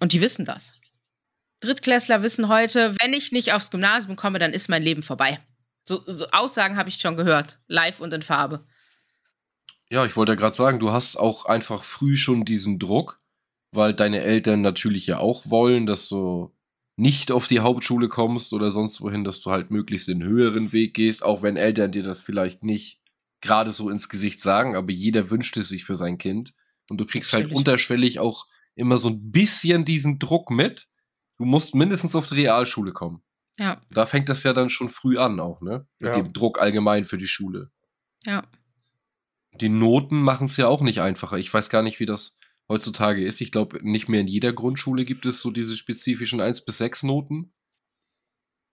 und die wissen das. Drittklässler wissen heute, wenn ich nicht aufs Gymnasium komme, dann ist mein Leben vorbei. So, so Aussagen habe ich schon gehört, live und in Farbe. Ja, ich wollte ja gerade sagen, du hast auch einfach früh schon diesen Druck, weil deine Eltern natürlich ja auch wollen, dass du nicht auf die Hauptschule kommst oder sonst wohin, dass du halt möglichst den höheren Weg gehst, auch wenn Eltern dir das vielleicht nicht gerade so ins Gesicht sagen, aber jeder wünscht es sich für sein Kind. Und du kriegst halt Natürlich. unterschwellig auch immer so ein bisschen diesen Druck mit. Du musst mindestens auf die Realschule kommen. Ja, Da fängt das ja dann schon früh an auch, ne? Mit Ja. dem Druck allgemein für die Schule. ja. Die Noten machen es ja auch nicht einfacher. Ich weiß gar nicht, wie das heutzutage ist. Ich glaube, nicht mehr in jeder Grundschule gibt es so diese spezifischen 1 bis 6 Noten.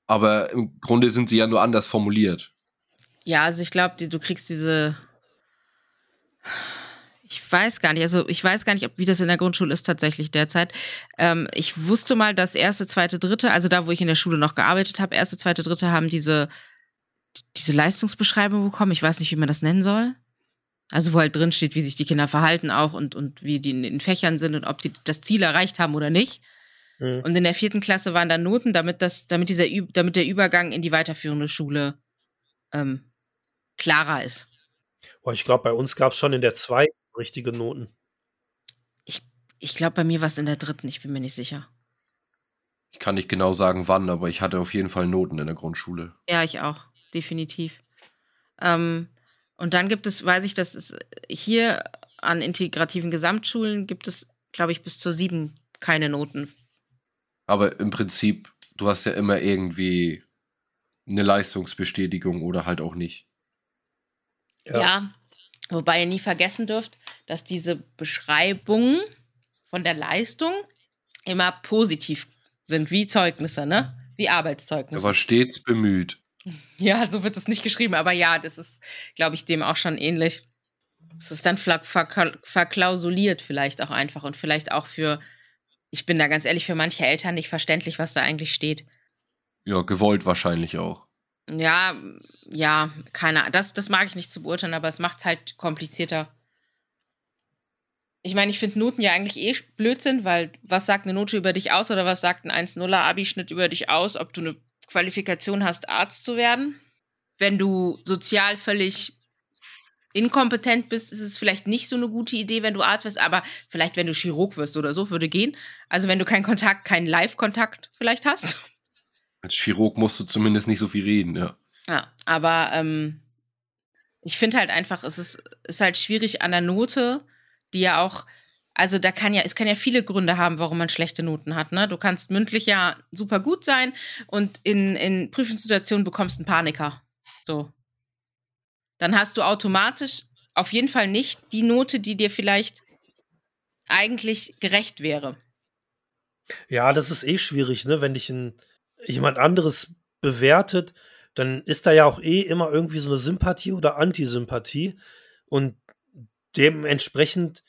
Aber im Grunde sind sie ja nur anders formuliert. Ja, also ich glaube, du kriegst diese. Ich weiß gar nicht, also ich weiß gar nicht, ob, wie das in der Grundschule ist tatsächlich derzeit. Ähm, ich wusste mal, dass erste, zweite, dritte, also da, wo ich in der Schule noch gearbeitet habe, erste, zweite, dritte haben diese diese Leistungsbeschreibung bekommen. Ich weiß nicht, wie man das nennen soll. Also wo halt drin steht, wie sich die Kinder verhalten auch und, und wie die in den Fächern sind und ob die das Ziel erreicht haben oder nicht. Mhm. Und in der vierten Klasse waren dann Noten, damit das, damit dieser, damit der Übergang in die weiterführende Schule ähm, klarer ist. Boah, ich glaube, bei uns gab es schon in der zwei richtige Noten. Ich, ich glaube, bei mir war es in der dritten, ich bin mir nicht sicher. Ich kann nicht genau sagen, wann, aber ich hatte auf jeden Fall Noten in der Grundschule. Ja, ich auch, definitiv. Ähm, und dann gibt es, weiß ich, dass es hier an integrativen Gesamtschulen gibt es, glaube ich, bis zur sieben keine Noten. Aber im Prinzip, du hast ja immer irgendwie eine Leistungsbestätigung oder halt auch nicht. Ja. ja, wobei ihr nie vergessen dürft, dass diese Beschreibungen von der Leistung immer positiv sind, wie Zeugnisse, ne? Wie Arbeitszeugnisse. Aber stets bemüht. Ja, so wird es nicht geschrieben, aber ja, das ist, glaube ich, dem auch schon ähnlich. Es ist dann verklausuliert vielleicht auch einfach und vielleicht auch für, ich bin da ganz ehrlich, für manche Eltern nicht verständlich, was da eigentlich steht. Ja, gewollt wahrscheinlich auch. Ja, ja, keine Ahnung. Das, das mag ich nicht zu beurteilen, aber es macht es halt komplizierter. Ich meine, ich finde Noten ja eigentlich eh Blödsinn, weil was sagt eine Note über dich aus oder was sagt ein 1-0er Abischnitt über dich aus, ob du eine Qualifikation hast, Arzt zu werden? Wenn du sozial völlig inkompetent bist, ist es vielleicht nicht so eine gute Idee, wenn du Arzt wirst, aber vielleicht, wenn du Chirurg wirst oder so, würde gehen. Also wenn du keinen Kontakt, keinen Live-Kontakt vielleicht hast. Als Chirurg musst du zumindest nicht so viel reden, ja. Ja, aber ähm, ich finde halt einfach, es ist, ist halt schwierig an der Note, die ja auch, also da kann ja, es kann ja viele Gründe haben, warum man schlechte Noten hat. Ne? Du kannst mündlich ja super gut sein und in, in Prüfungssituationen bekommst du einen Paniker. So. Dann hast du automatisch auf jeden Fall nicht die Note, die dir vielleicht eigentlich gerecht wäre. Ja, das ist eh schwierig, ne? Wenn dich ein jemand anderes bewertet, dann ist da ja auch eh immer irgendwie so eine Sympathie oder Antisympathie. Und dementsprechend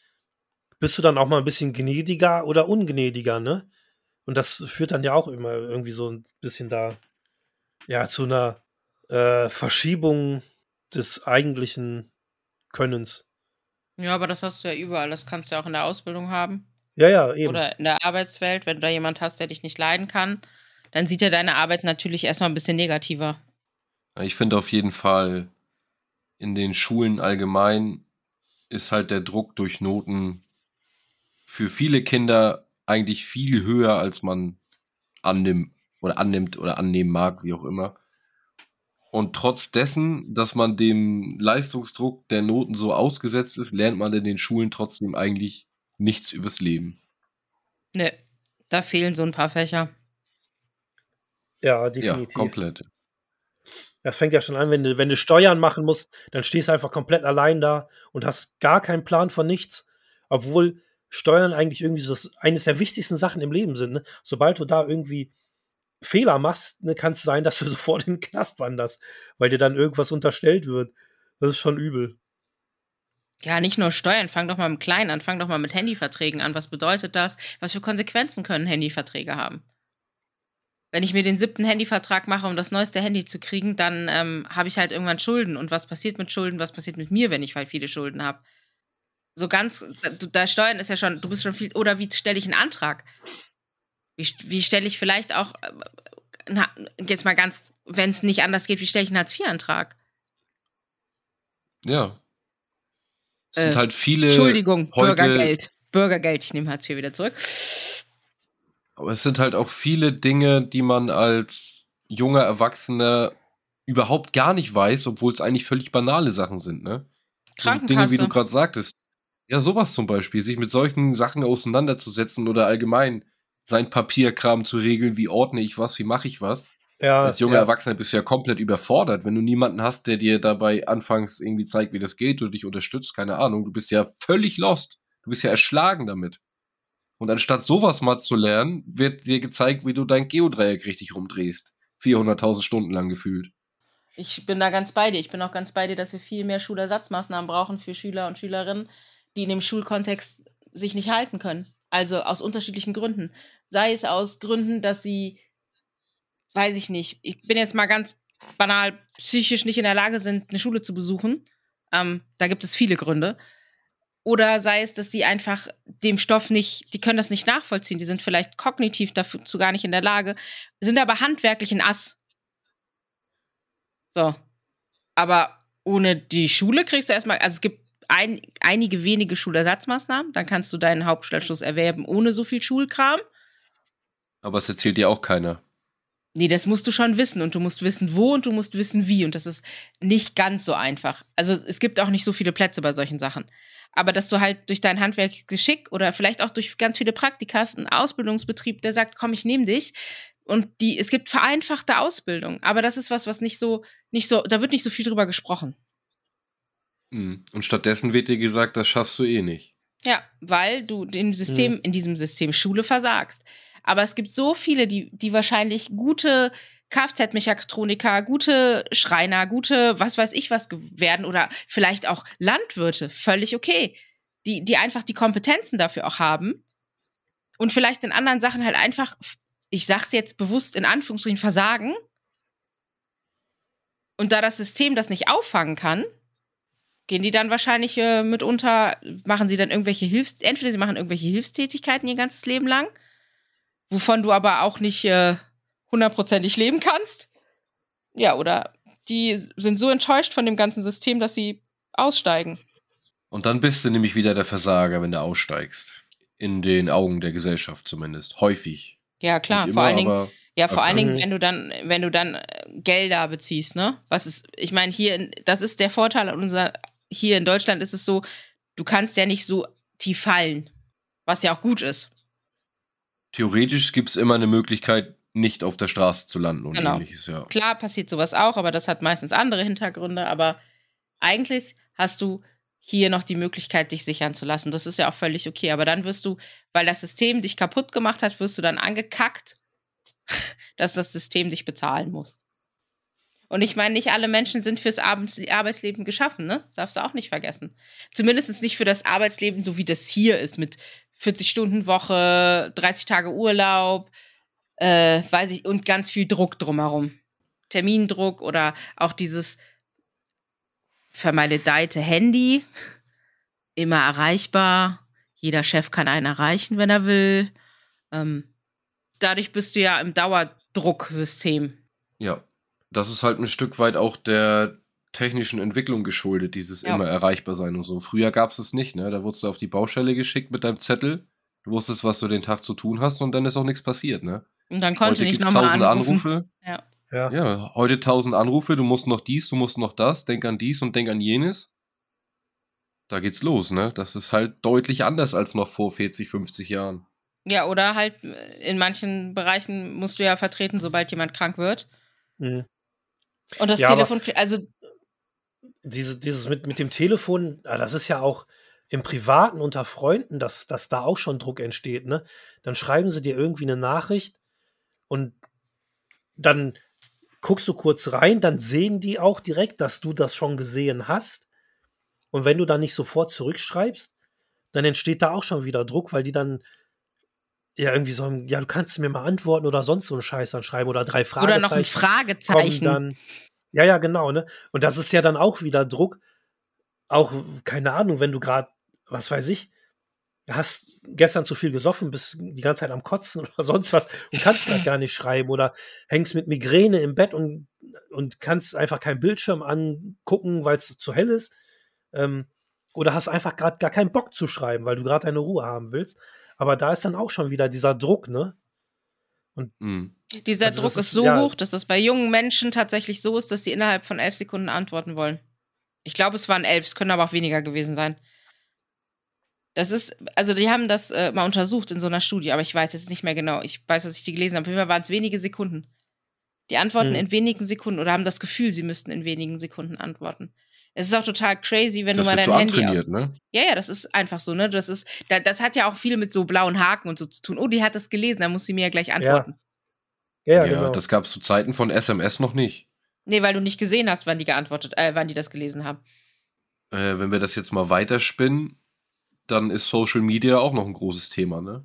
bist du dann auch mal ein bisschen gnädiger oder ungnädiger, ne? Und das führt dann ja auch immer irgendwie so ein bisschen da, ja, zu einer äh, Verschiebung des eigentlichen Könnens. Ja, aber das hast du ja überall. Das kannst du ja auch in der Ausbildung haben. Ja, ja, eben. Oder in der Arbeitswelt, wenn du da jemand hast, der dich nicht leiden kann, dann sieht er deine Arbeit natürlich erstmal ein bisschen negativer. Ich finde auf jeden Fall, in den Schulen allgemein ist halt der Druck durch Noten für viele Kinder eigentlich viel höher, als man annimmt oder annimmt oder annehmen mag, wie auch immer. Und trotz dessen, dass man dem Leistungsdruck der Noten so ausgesetzt ist, lernt man in den Schulen trotzdem eigentlich nichts übers Leben. Ne, da fehlen so ein paar Fächer. Ja, definitiv. Ja, komplett. Das fängt ja schon an, wenn du, wenn du Steuern machen musst, dann stehst du einfach komplett allein da und hast gar keinen Plan von nichts. Obwohl Steuern eigentlich irgendwie so eines der wichtigsten Sachen im Leben sind. Ne? Sobald du da irgendwie Fehler machst, ne, kann es sein, dass du sofort in den Knast wanderst, weil dir dann irgendwas unterstellt wird. Das ist schon übel. Ja, nicht nur Steuern, fang doch mal mit Kleinen an, fang doch mal mit Handyverträgen an. Was bedeutet das? Was für Konsequenzen können Handyverträge haben? wenn ich mir den siebten Handyvertrag mache, um das neueste Handy zu kriegen, dann ähm, habe ich halt irgendwann Schulden. Und was passiert mit Schulden? Was passiert mit mir, wenn ich halt viele Schulden habe? So ganz, da Steuern ist ja schon, du bist schon viel, oder wie stelle ich einen Antrag? Wie, wie stelle ich vielleicht auch, äh, jetzt mal ganz, wenn es nicht anders geht, wie stelle ich einen Hartz-IV-Antrag? Ja. Es sind äh, halt viele. Entschuldigung, Bürgergeld. Bürgergeld, ich nehme Hartz IV wieder zurück. Aber es sind halt auch viele Dinge, die man als junger Erwachsener überhaupt gar nicht weiß, obwohl es eigentlich völlig banale Sachen sind, ne? Krankenkasse. So Dinge, wie du gerade sagtest. Ja, sowas zum Beispiel, sich mit solchen Sachen auseinanderzusetzen oder allgemein sein Papierkram zu regeln, wie ordne ich was, wie mache ich was. Ja, Als junger ja. Erwachsener bist du ja komplett überfordert, wenn du niemanden hast, der dir dabei anfangs irgendwie zeigt, wie das geht oder dich unterstützt, keine Ahnung. Du bist ja völlig lost. Du bist ja erschlagen damit. Und anstatt sowas mal zu lernen, wird dir gezeigt, wie du dein Geodreieck richtig rumdrehst. 400.000 Stunden lang gefühlt. Ich bin da ganz bei dir. Ich bin auch ganz bei dir, dass wir viel mehr Schulersatzmaßnahmen brauchen für Schüler und Schülerinnen, die in dem Schulkontext sich nicht halten können. Also aus unterschiedlichen Gründen. Sei es aus Gründen, dass sie, weiß ich nicht, ich bin jetzt mal ganz banal psychisch nicht in der Lage sind, eine Schule zu besuchen. Ähm, da gibt es viele Gründe. Oder sei es, dass die einfach dem Stoff nicht, die können das nicht nachvollziehen. Die sind vielleicht kognitiv dazu gar nicht in der Lage, sind aber handwerklich ein Ass. So. Aber ohne die Schule kriegst du erstmal, also es gibt ein, einige wenige Schulersatzmaßnahmen, dann kannst du deinen Hauptschulabschluss erwerben ohne so viel Schulkram. Aber es erzählt dir auch keiner. Nee, das musst du schon wissen und du musst wissen, wo und du musst wissen, wie. Und das ist nicht ganz so einfach. Also es gibt auch nicht so viele Plätze bei solchen Sachen. Aber dass du halt durch dein Handwerksgeschick oder vielleicht auch durch ganz viele Praktikas einen Ausbildungsbetrieb, der sagt, komm, ich nehme dich. Und die, es gibt vereinfachte Ausbildung. Aber das ist was, was nicht so, nicht so, da wird nicht so viel drüber gesprochen. Hm. Und stattdessen wird dir gesagt, das schaffst du eh nicht. Ja, weil du dem System, mhm. in diesem System Schule versagst. Aber es gibt so viele, die, die wahrscheinlich gute Kfz-Mechatroniker, gute Schreiner, gute was weiß ich was werden oder vielleicht auch Landwirte, völlig okay. Die, die einfach die Kompetenzen dafür auch haben und vielleicht in anderen Sachen halt einfach, ich sag's jetzt bewusst in Anführungsstrichen, versagen. Und da das System das nicht auffangen kann, gehen die dann wahrscheinlich äh, mitunter, machen sie dann irgendwelche Hilfs-, entweder sie machen irgendwelche Hilfstätigkeiten ihr ganzes Leben lang wovon du aber auch nicht äh, hundertprozentig leben kannst. Ja, oder die sind so enttäuscht von dem ganzen System, dass sie aussteigen. Und dann bist du nämlich wieder der Versager, wenn du aussteigst. In den Augen der Gesellschaft zumindest. Häufig. Ja, klar. Immer, vor allen Dingen, ja, vor allen Dingen, wenn du dann, wenn du dann äh, Gelder beziehst, ne? Was ist, ich meine, hier, das ist der Vorteil an unser, hier in Deutschland ist es so, du kannst ja nicht so tief fallen. Was ja auch gut ist. Theoretisch gibt es immer eine Möglichkeit, nicht auf der Straße zu landen und genau. ähnliches, ja. Klar passiert sowas auch, aber das hat meistens andere Hintergründe. Aber eigentlich hast du hier noch die Möglichkeit, dich sichern zu lassen. Das ist ja auch völlig okay. Aber dann wirst du, weil das System dich kaputt gemacht hat, wirst du dann angekackt, dass das System dich bezahlen muss. Und ich meine, nicht alle Menschen sind fürs Arbeitsleben geschaffen, ne? Das darfst du auch nicht vergessen. Zumindest nicht für das Arbeitsleben, so wie das hier ist, mit 40-Stunden-Woche, 30 Tage Urlaub, äh, weiß ich, und ganz viel Druck drumherum. Termindruck oder auch dieses vermaledeite Handy, immer erreichbar. Jeder Chef kann einen erreichen, wenn er will. Ähm, dadurch bist du ja im Dauerdrucksystem. Ja, das ist halt ein Stück weit auch der technischen Entwicklung geschuldet, dieses ja. immer erreichbar sein und so. Früher gab es es nicht, ne? Da wurdest du auf die Baustelle geschickt mit deinem Zettel. Du wusstest, was du den Tag zu tun hast und dann ist auch nichts passiert, ne? Und dann konnte heute nicht nochmal tausend Anrufe. Ja. ja. Ja, heute tausend Anrufe, du musst noch dies, du musst noch das, denk an dies und denk an jenes. Da geht's los, ne? Das ist halt deutlich anders als noch vor 40, 50 Jahren. Ja, oder halt äh, in manchen Bereichen musst du ja vertreten, sobald jemand krank wird. Mhm. Und das ja, Telefon, also diese, dieses mit, mit dem Telefon, das ist ja auch im Privaten unter Freunden, dass, dass da auch schon Druck entsteht, ne? Dann schreiben sie dir irgendwie eine Nachricht und dann guckst du kurz rein, dann sehen die auch direkt, dass du das schon gesehen hast. Und wenn du dann nicht sofort zurückschreibst, dann entsteht da auch schon wieder Druck, weil die dann ja irgendwie so, ja, du kannst mir mal antworten oder sonst so einen Scheiß dann schreiben oder drei Fragezeichen. Oder noch ein Fragezeichen. Dann, ja, ja, genau, ne? Und das ist ja dann auch wieder Druck. Auch, keine Ahnung, wenn du gerade, was weiß ich, hast gestern zu viel gesoffen, bist die ganze Zeit am Kotzen oder sonst was und kannst das gar nicht schreiben oder hängst mit Migräne im Bett und, und kannst einfach keinen Bildschirm angucken, weil es zu hell ist. Ähm, oder hast einfach gerade gar keinen Bock zu schreiben, weil du gerade deine Ruhe haben willst. Aber da ist dann auch schon wieder dieser Druck, ne? Und mhm. Dieser also Druck ist, ist, so ja, hoch, dass das bei jungen Menschen tatsächlich so ist, dass sie innerhalb von elf Sekunden antworten wollen. Ich glaube, es waren elf, es können aber auch weniger gewesen sein. Das ist, also die haben das äh, mal untersucht in so einer Studie, aber ich weiß jetzt nicht mehr genau. Ich weiß, dass ich die gelesen habe. Auf jeden Fall waren es wenige Sekunden. Die antworten hm. in wenigen Sekunden oder haben das Gefühl, sie müssten in wenigen Sekunden antworten. Es ist auch total crazy, wenn das du mal dein so Handy aus. Ne? Ja, ja, das ist einfach so, ne? Das ist, da, das hat ja auch viel mit so blauen Haken und so zu tun. Oh, die hat das gelesen, dann muss sie mir ja gleich antworten. Ja, ja, ja genau. das gab es zu Zeiten von SMS noch nicht. Nee, weil du nicht gesehen hast, wann die geantwortet, äh, wann die das gelesen haben. Äh, wenn wir das jetzt mal weiterspinnen, dann ist Social Media auch noch ein großes Thema, ne?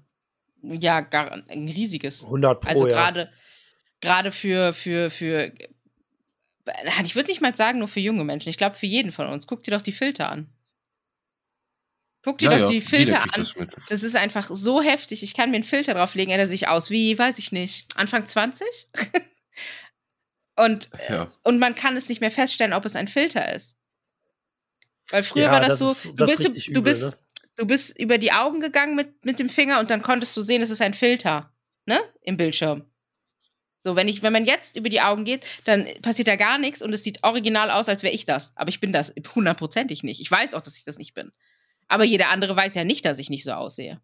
Ja, gar, ein riesiges. 100 Pro, Also gerade ja. gerade für, für, für ich würde nicht mal sagen, nur für junge Menschen. Ich glaube, für jeden von uns. Guck dir doch die Filter an. Guck dir Ja, doch ja, die Filter an. das. Das ist einfach so heftig. Ich kann mir einen Filter drauflegen, er sich aus wie, weiß ich nicht, Anfang 20? und, Ja. und man kann es nicht mehr feststellen, ob es ein Filter ist. Weil früher Ja, war das, das so, ist- du, das ist bist, richtig du, übel, bist, ne? du bist über die Augen gegangen mit, mit dem Finger und dann konntest du sehen, es ist ein Filter, ne? Im Bildschirm. So, wenn, ich, wenn man jetzt über die Augen geht, dann passiert da gar nichts und es sieht original aus, als wäre ich das. Aber ich bin das hundertprozentig nicht. Ich weiß auch, dass ich das nicht bin. Aber jeder andere weiß ja nicht, dass ich nicht so aussehe.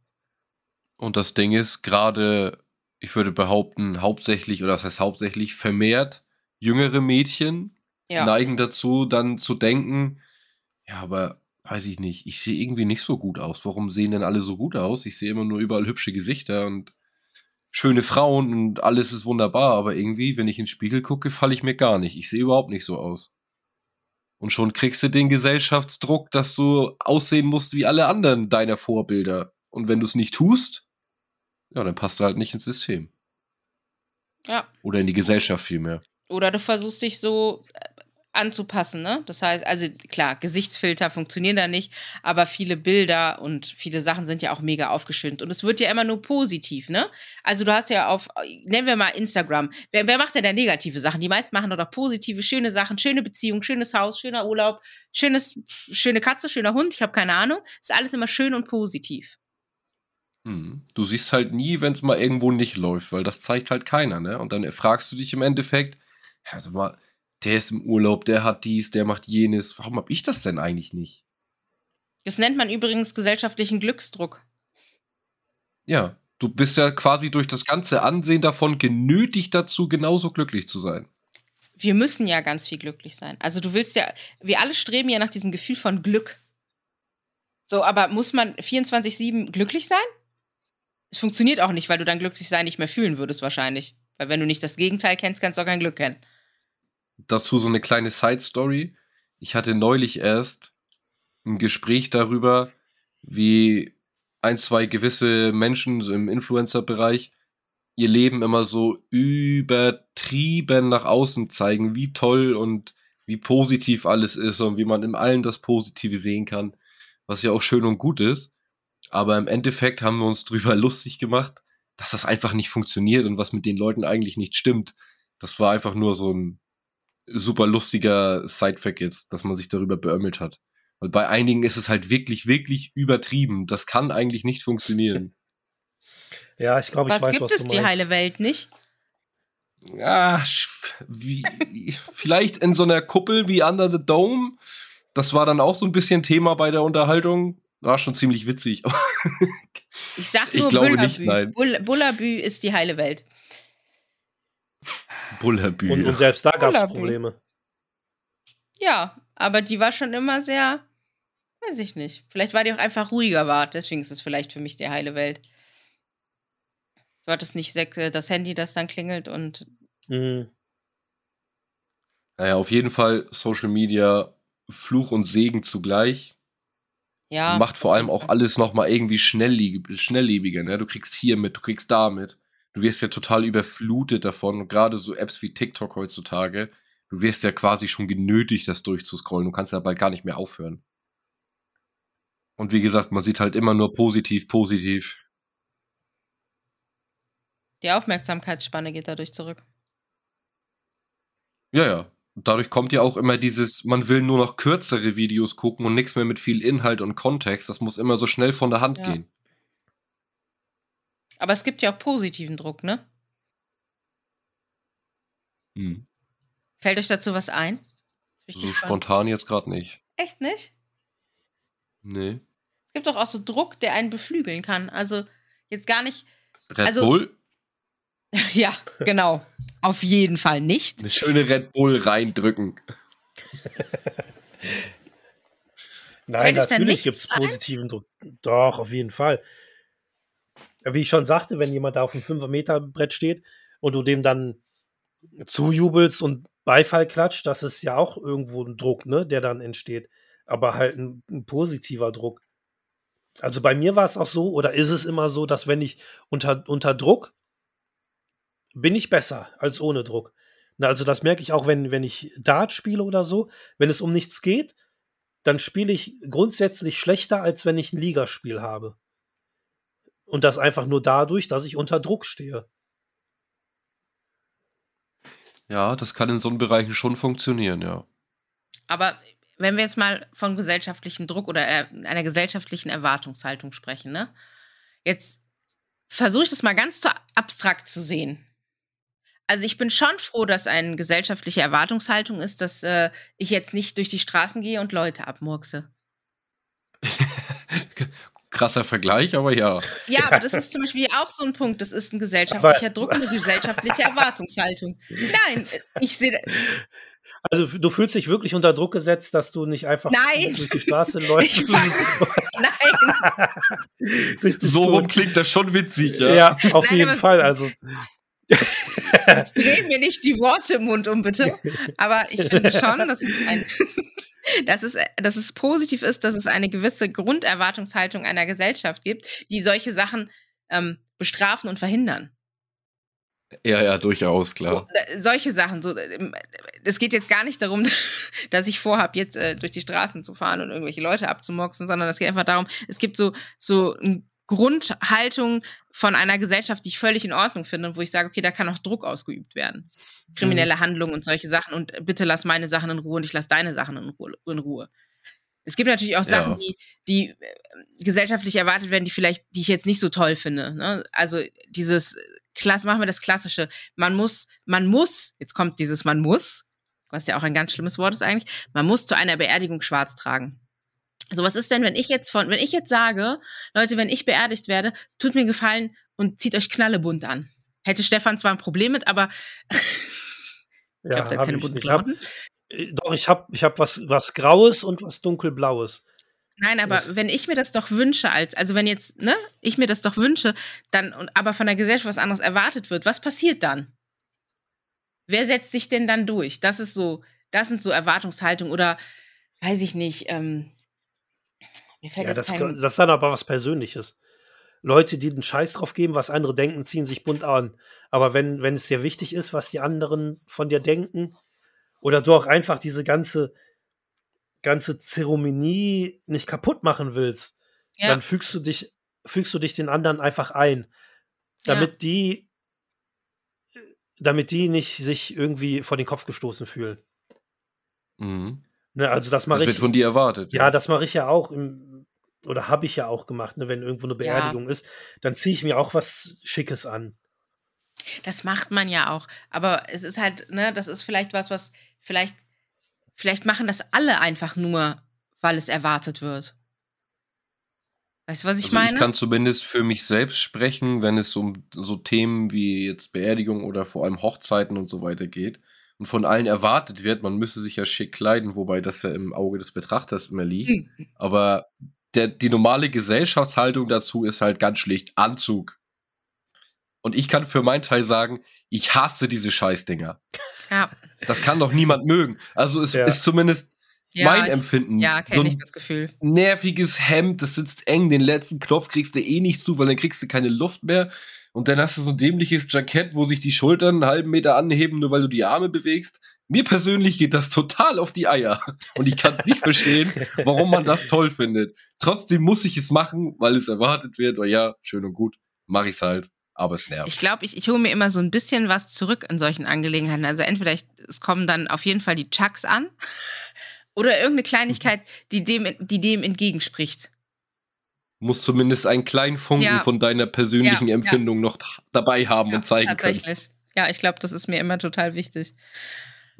Und das Ding ist, gerade, ich würde behaupten, hauptsächlich, oder das heißt hauptsächlich, vermehrt jüngere Mädchen Ja. neigen dazu, dann zu denken, ja, aber weiß ich nicht, ich sehe irgendwie nicht so gut aus. Warum sehen denn alle so gut aus? Ich sehe immer nur überall hübsche Gesichter und schöne Frauen und alles ist wunderbar, aber irgendwie, wenn ich in den Spiegel gucke, falle ich mir gar nicht. Ich sehe überhaupt nicht so aus. Und schon kriegst du den Gesellschaftsdruck, dass du aussehen musst wie alle anderen deiner Vorbilder. Und wenn du es nicht tust, ja, dann passt du halt nicht ins System. ja. Oder in die Gesellschaft vielmehr. Oder du versuchst dich so anzupassen, ne? Das heißt, also klar, Gesichtsfilter funktionieren da nicht, aber viele Bilder und viele Sachen sind ja auch mega aufgeschönt. Und es wird ja immer nur positiv, ne? Also du hast ja auf, nennen wir mal Instagram. Wer, wer macht denn da negative Sachen? Die meisten machen doch positive, schöne Sachen, schöne Beziehung, schönes Haus, schöner Urlaub, schönes, schöne Katze, schöner Hund, ich habe keine Ahnung. Ist alles immer schön und positiv. Hm. Du siehst halt nie, wenn es mal irgendwo nicht läuft, weil das zeigt halt keiner, ne? Und dann fragst du dich im Endeffekt, sag mal, der ist im Urlaub, der hat dies, der macht jenes. Warum hab ich das denn eigentlich nicht? Das nennt man übrigens gesellschaftlichen Glücksdruck. Ja, du bist ja quasi durch das ganze Ansehen davon genötigt dazu, genauso glücklich zu sein. wir müssen ja ganz viel glücklich sein. Also du willst ja, wir alle streben ja nach diesem Gefühl von Glück. So, aber muss man 24-7 glücklich sein? Es funktioniert auch nicht, weil du dann glücklich sein nicht mehr fühlen würdest, wahrscheinlich. Weil wenn du nicht das Gegenteil kennst, kannst du auch kein Glück kennen. Dazu so eine kleine Side-Story. Ich hatte neulich erst ein Gespräch darüber, wie ein, zwei gewisse Menschen so im Influencer-Bereich ihr Leben immer so übertrieben nach außen zeigen, wie toll und wie positiv alles ist und wie man in allen das Positive sehen kann, was ja auch schön und gut ist. Aber im Endeffekt haben wir uns drüber lustig gemacht, dass das einfach nicht funktioniert und was mit den Leuten eigentlich nicht stimmt. Das war einfach nur so ein super lustiger Sidefact jetzt, dass man sich darüber beömmelt hat. Weil bei einigen ist es halt wirklich, wirklich übertrieben. Das kann eigentlich nicht funktionieren. Ja, ich glaube, ich Was weiß, gibt was es du die heile Welt nicht? Ah, sch- wie, vielleicht in so einer Kuppel wie Under the Dome. Das war dann auch so ein bisschen Thema bei der Unterhaltung. War schon ziemlich witzig. Ich sag Ich nur glaube Bullabü. nicht, nein. Bull Bullabü ist die heile Welt. Bullerbü. Und, und selbst da gab es. Probleme. Ja, aber die war schon immer sehr, weiß ich nicht. Vielleicht war die auch einfach ruhiger war. Deswegen ist es vielleicht für mich die heile Welt. Du hattest nicht äh, das Handy, das dann klingelt und Mhm. Naja, auf jeden Fall Social Media Fluch und Segen zugleich. ja. Macht vor allem auch alles nochmal irgendwie schnelllebig, schnelllebiger. Ne? Du kriegst hier mit, du kriegst da mit. Du wirst ja total überflutet davon. Und gerade so Apps wie TikTok heutzutage, du wirst ja quasi schon genötigt, das durchzuscrollen. Du kannst ja bald gar nicht mehr aufhören. Und wie gesagt, man sieht halt immer nur positiv, positiv. Die Aufmerksamkeitsspanne geht dadurch zurück. Ja, ja. Dadurch kommt ja auch immer dieses, man will nur noch kürzere Videos gucken und nichts mehr mit viel Inhalt und Kontext. Das muss immer so schnell von der Hand Ja. gehen. Aber es gibt ja auch positiven Druck, ne? Hm. Fällt euch dazu was ein? So spontan jetzt gerade nicht. Echt nicht? Nee. Es gibt doch auch so Druck, der einen beflügeln kann. Also jetzt gar nicht. Red Also- Bull? ja, genau. Auf jeden Fall nicht. Eine schöne Red Bull reindrücken. Nein, Fällt natürlich gibt es ein? positiven Druck. Doch, auf jeden Fall. Wie ich schon sagte, wenn jemand da auf einem 5-Meter-Brett steht und du dem dann zujubelst und Beifall klatscht, das ist ja auch irgendwo ein Druck, ne, der dann entsteht. Aber halt ein, ein positiver Druck. Also bei mir war es auch so, oder ist es immer so, dass wenn ich unter, unter Druck bin ich besser als ohne Druck. Also das merke ich auch, wenn, wenn ich Dart spiele oder so. Wenn es um nichts geht, dann spiele ich grundsätzlich schlechter, als wenn ich ein Ligaspiel habe. Und das einfach nur dadurch, dass ich unter Druck stehe. Ja, das kann in so 'n Bereichen schon funktionieren, ja. Aber wenn wir jetzt mal von gesellschaftlichen Druck oder, äh, einer gesellschaftlichen Erwartungshaltung sprechen, ne? Jetzt versuche ich das mal ganz zu abstrakt zu sehen. Also, ich bin schon froh, dass eine gesellschaftliche Erwartungshaltung ist, dass, äh, ich jetzt nicht durch die Straßen gehe und Leute abmurkse. Krasser Vergleich, aber ja. Ja, aber das ist zum Beispiel auch so ein Punkt. Das ist ein gesellschaftlicher Druck, eine gesellschaftliche Erwartungshaltung. Nein, ich sehe Also, du fühlst dich wirklich unter Druck gesetzt, dass du nicht einfach Nein. durch die Straße läufst? Nein. So rum klingt das schon witzig, ja. Ja, auf Nein, jeden aber- Fall, also Jetzt dreh mir nicht die Worte im Mund um, bitte. Aber ich finde schon, dass es ein dass es, dass es positiv ist, dass es eine gewisse Grunderwartungshaltung einer Gesellschaft gibt, die solche Sachen ähm, bestrafen und verhindern. Ja, ja, durchaus, klar. Solche Sachen. So, ähm, es geht jetzt gar nicht darum, dass ich vorhabe, jetzt äh, durch die Straßen zu fahren und irgendwelche Leute abzumoxen, sondern es geht einfach darum, es gibt so, so eine Grundhaltung von einer Gesellschaft, die ich völlig in Ordnung finde und wo ich sage, okay, da kann auch Druck ausgeübt werden. Kriminelle Handlungen und solche Sachen und bitte lass meine Sachen in Ruhe und ich lass deine Sachen in Ruhe. In Ruhe. Es gibt natürlich auch Sachen, Ja. die, die äh, gesellschaftlich erwartet werden, die vielleicht, die ich jetzt nicht so toll finde. Ne? Also dieses Klass, machen wir das Klassische. Man muss, man muss, jetzt kommt dieses man muss, was ja auch ein ganz schlimmes Wort ist eigentlich, man muss zu einer Beerdigung schwarz tragen. So, was ist denn, wenn ich jetzt von, wenn ich jetzt sage, Leute, wenn ich beerdigt werde, tut mir Gefallen und zieht euch knallebunt an. Hätte Stefan zwar ein Problem mit, aber ich glaube, der hab hat keine bunten Klamotten. äh, doch, ich habe ich hab was, was Graues und was Dunkelblaues. Nein, aber Ich- wenn ich mir das doch wünsche, als, also wenn jetzt, ne, ich mir das doch wünsche, dann, und, aber von der Gesellschaft was anderes erwartet wird, was passiert dann? Wer setzt sich denn dann durch? Das ist so, das sind so Erwartungshaltungen oder, weiß ich nicht, ähm, mir fällt Ja, das, kein, das ist dann aber was Persönliches. Leute, die den Scheiß drauf geben, was andere denken, ziehen sich bunt an. Aber wenn, wenn es dir wichtig ist, was die anderen von dir denken, oder du auch einfach diese ganze, ganze Zeremonie nicht kaputt machen willst, ja, dann fügst du dich, fügst du dich den anderen einfach ein. Damit die, damit die nicht sich irgendwie vor den Kopf gestoßen fühlen. Mhm. Ne, also das mache wird ich. von dir erwartet. Ja, das mache ich ja auch im, oder habe ich ja auch gemacht, ne, wenn irgendwo eine Beerdigung ist, dann ziehe ich mir auch was Schickes an. Das macht man ja auch. Aber es ist halt, ne, das ist vielleicht was, was vielleicht, vielleicht machen das alle einfach nur, weil es erwartet wird. Weißt du, was ich Also meine? ich kann zumindest für mich selbst sprechen, wenn es um so Themen wie jetzt Beerdigung oder vor allem Hochzeiten und so weiter geht und von allen erwartet wird, man müsse sich ja schick kleiden, wobei das ja im Auge des Betrachters immer liegt. Hm. Aber der, die normale Gesellschaftshaltung dazu ist halt ganz schlicht Anzug. Und ich kann für meinen Teil sagen, ich hasse diese Scheißdinger. Ja, Das kann doch niemand mögen. Also es Ja. ist zumindest ja, mein ich, Empfinden. ja So kenne ein ich das Gefühl. nerviges Hemd, das sitzt eng, den letzten Knopf kriegst du eh nicht zu, weil dann kriegst du keine Luft mehr. Und dann hast du so ein dämliches Jackett, wo sich die Schultern einen halben Meter anheben, nur weil du die Arme bewegst. Mir persönlich geht das total auf die Eier. Und ich kann es nicht verstehen, warum man das toll findet. Trotzdem muss ich es machen, weil es erwartet wird. Oh ja, schön und gut, mache ich es halt. Aber es nervt. Ich glaube, ich, ich hole mir immer so ein bisschen was zurück in solchen Angelegenheiten. Also entweder ich, es kommen dann auf jeden Fall die Chucks an oder irgendeine Kleinigkeit, die dem, die dem entgegenspricht. Muss zumindest einen kleinen Funken Ja. von deiner persönlichen Ja, ja. Empfindung noch dabei haben Ja, und zeigen können. tatsächlich. Ja, ich glaube, das ist mir immer total wichtig.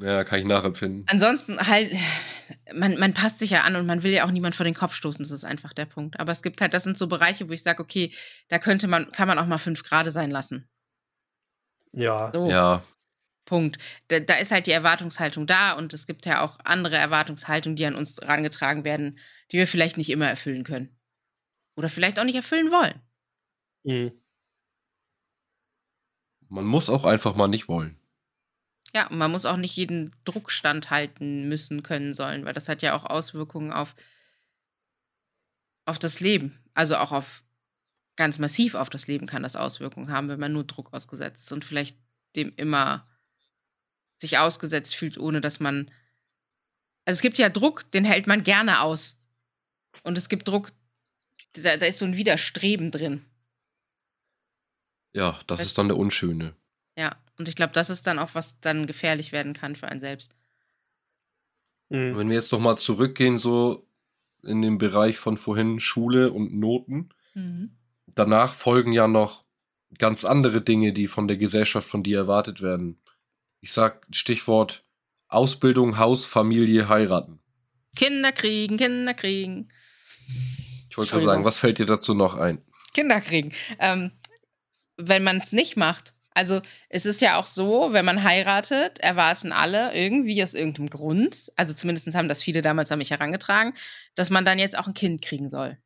Ja, kann ich nachempfinden. Ansonsten halt, man, man passt sich ja an und man will ja auch niemand vor den Kopf stoßen, das ist einfach der Punkt. Aber es gibt halt, das sind so Bereiche, wo ich sage, okay, da könnte man, kann man auch mal fünf Grad sein lassen. Ja, So, Ja, Punkt. Da, da ist halt die Erwartungshaltung da und es gibt ja auch andere Erwartungshaltungen, die an uns herangetragen werden, die wir vielleicht nicht immer erfüllen können. Oder vielleicht auch nicht erfüllen wollen. mhm. man muss auch einfach mal nicht wollen. Ja, und man muss auch nicht jeden Druck standhalten müssen, können, sollen, weil das hat ja auch Auswirkungen auf, auf das Leben. Also auch auf ganz massiv auf das Leben kann das Auswirkungen haben, wenn man nur Druck ausgesetzt ist und vielleicht dem immer sich ausgesetzt fühlt, ohne dass man. Also es gibt ja Druck, den hält man gerne aus. Und es gibt Druck, da, da ist so ein Widerstreben drin. Ja, das weißt ist dann der Unschöne. Ja, und ich glaube, das ist dann auch, was dann gefährlich werden kann für einen selbst. Mhm. Wenn wir jetzt nochmal zurückgehen, so in den Bereich von vorhin Schule und Noten, mhm. danach folgen ja noch ganz andere Dinge, die von der Gesellschaft von dir erwartet werden. Ich sag Stichwort Ausbildung, Haus, Familie, heiraten. Kinder kriegen, Kinder kriegen. Ich wollte sagen, was fällt dir dazu noch ein? Kinder kriegen. Ähm, wenn man es nicht macht. Also es ist ja auch so, wenn man heiratet, erwarten alle irgendwie aus irgendeinem Grund, also zumindest haben das viele damals an mich herangetragen, dass man dann jetzt auch ein Kind kriegen soll.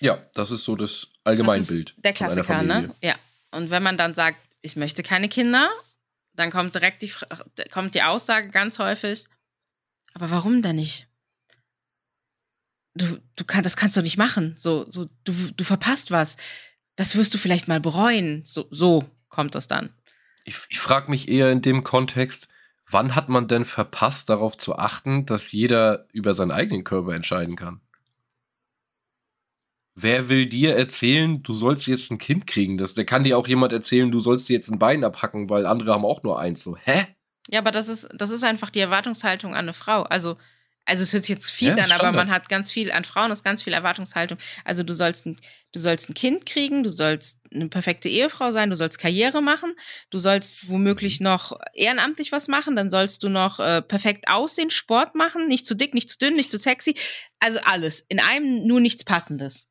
Ja, das ist so das Allgemeinbild. Das der Klassiker, ne? Ja. Und wenn man dann sagt, ich möchte keine Kinder, dann kommt direkt die, kommt die Aussage ganz häufig, aber warum denn nicht? Du, du kann, das kannst du nicht machen. So, so, du, du verpasst was. Das wirst du vielleicht mal bereuen. So, so kommt das dann. Ich, ich frage mich eher in dem Kontext, wann hat man denn verpasst, darauf zu achten, dass jeder über seinen eigenen Körper entscheiden kann? Wer will dir erzählen, du sollst jetzt ein Kind kriegen? Das, der kann dir auch jemand erzählen, du sollst dir jetzt ein Bein abhacken, weil andere haben auch nur eins. So, hä? Ja, aber das ist, das ist einfach die Erwartungshaltung an eine Frau. Also, also es hört sich jetzt fies ja, an, aber man hat ganz viel, an Frauen ist ganz viel Erwartungshaltung. Also du sollst, ein, du sollst ein Kind kriegen, du sollst eine perfekte Ehefrau sein, du sollst Karriere machen, du sollst womöglich noch ehrenamtlich was machen, dann sollst du noch äh, perfekt aussehen, Sport machen, nicht zu dick, nicht zu dünn, nicht zu sexy. Also alles. In einem nur nichts Passendes.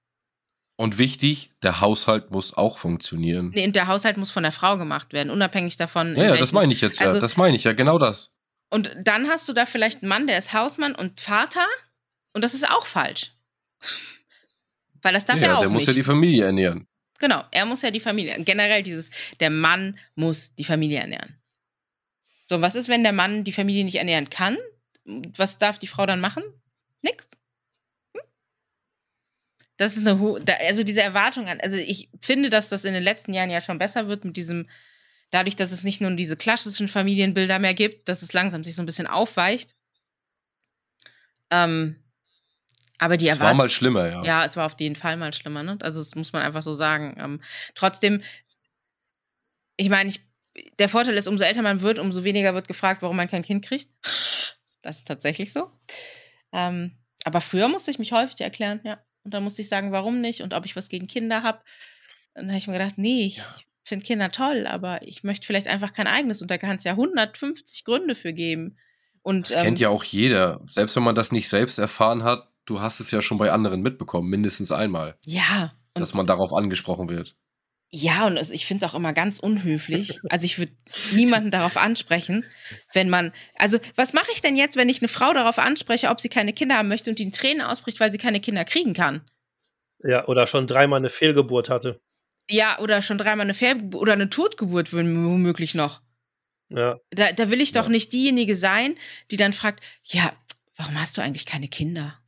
Und wichtig, der Haushalt muss auch funktionieren. Nee, der Haushalt muss von der Frau gemacht werden, unabhängig davon. Ja, ja das meine ich jetzt also, ja. Das meine ich ja, genau das. Und dann hast du da vielleicht einen Mann, der ist Hausmann und Vater. Und das ist auch falsch. Weil das darf ja, er auch der nicht. muss ja die Familie ernähren. Genau, er muss ja die Familie. Generell dieses, der Mann muss die Familie ernähren. So, was ist, wenn der Mann die Familie nicht ernähren kann? Was darf die Frau dann machen? Nix. Das ist eine hohe, also diese Erwartung an, also ich finde, dass das in den letzten Jahren ja schon besser wird mit diesem, dadurch, dass es nicht nur diese klassischen Familienbilder mehr gibt, dass es langsam sich so ein bisschen aufweicht. Ähm, aber die Erwartung. Es war mal schlimmer, ja. Ja, es war auf jeden Fall mal schlimmer, ne? Also, das muss man einfach so sagen. Ähm, trotzdem, ich meine, der Vorteil ist, umso älter man wird, umso weniger wird gefragt, warum man kein Kind kriegt. das ist tatsächlich so. Ähm, aber früher musste ich mich häufig erklären, ja. Und dann musste ich sagen, warum nicht und ob ich was gegen Kinder habe. Und dann habe ich mir gedacht, nee, ich ja. Finde Kinder toll, aber ich möchte vielleicht einfach kein eigenes. Und da kann es ja 150 Gründe für geben. Und, das ähm, kennt ja auch jeder. Selbst wenn man das nicht selbst erfahren hat, du hast es ja schon bei anderen mitbekommen, mindestens einmal. Ja. Dass man darauf angesprochen wird. Ja, und ich finde es auch immer ganz unhöflich. Also ich würde niemanden darauf ansprechen, wenn man. Also, was mache ich denn jetzt, wenn ich eine Frau darauf anspreche, ob sie keine Kinder haben möchte und die in Tränen ausbricht, weil sie keine Kinder kriegen kann? Ja, oder schon dreimal eine Fehlgeburt hatte. Ja, oder schon dreimal eine Fehlgeburt oder eine Totgeburt womöglich noch. Ja. Da, da will ich doch ja. nicht diejenige sein, die dann fragt: Ja, warum hast du eigentlich keine Kinder?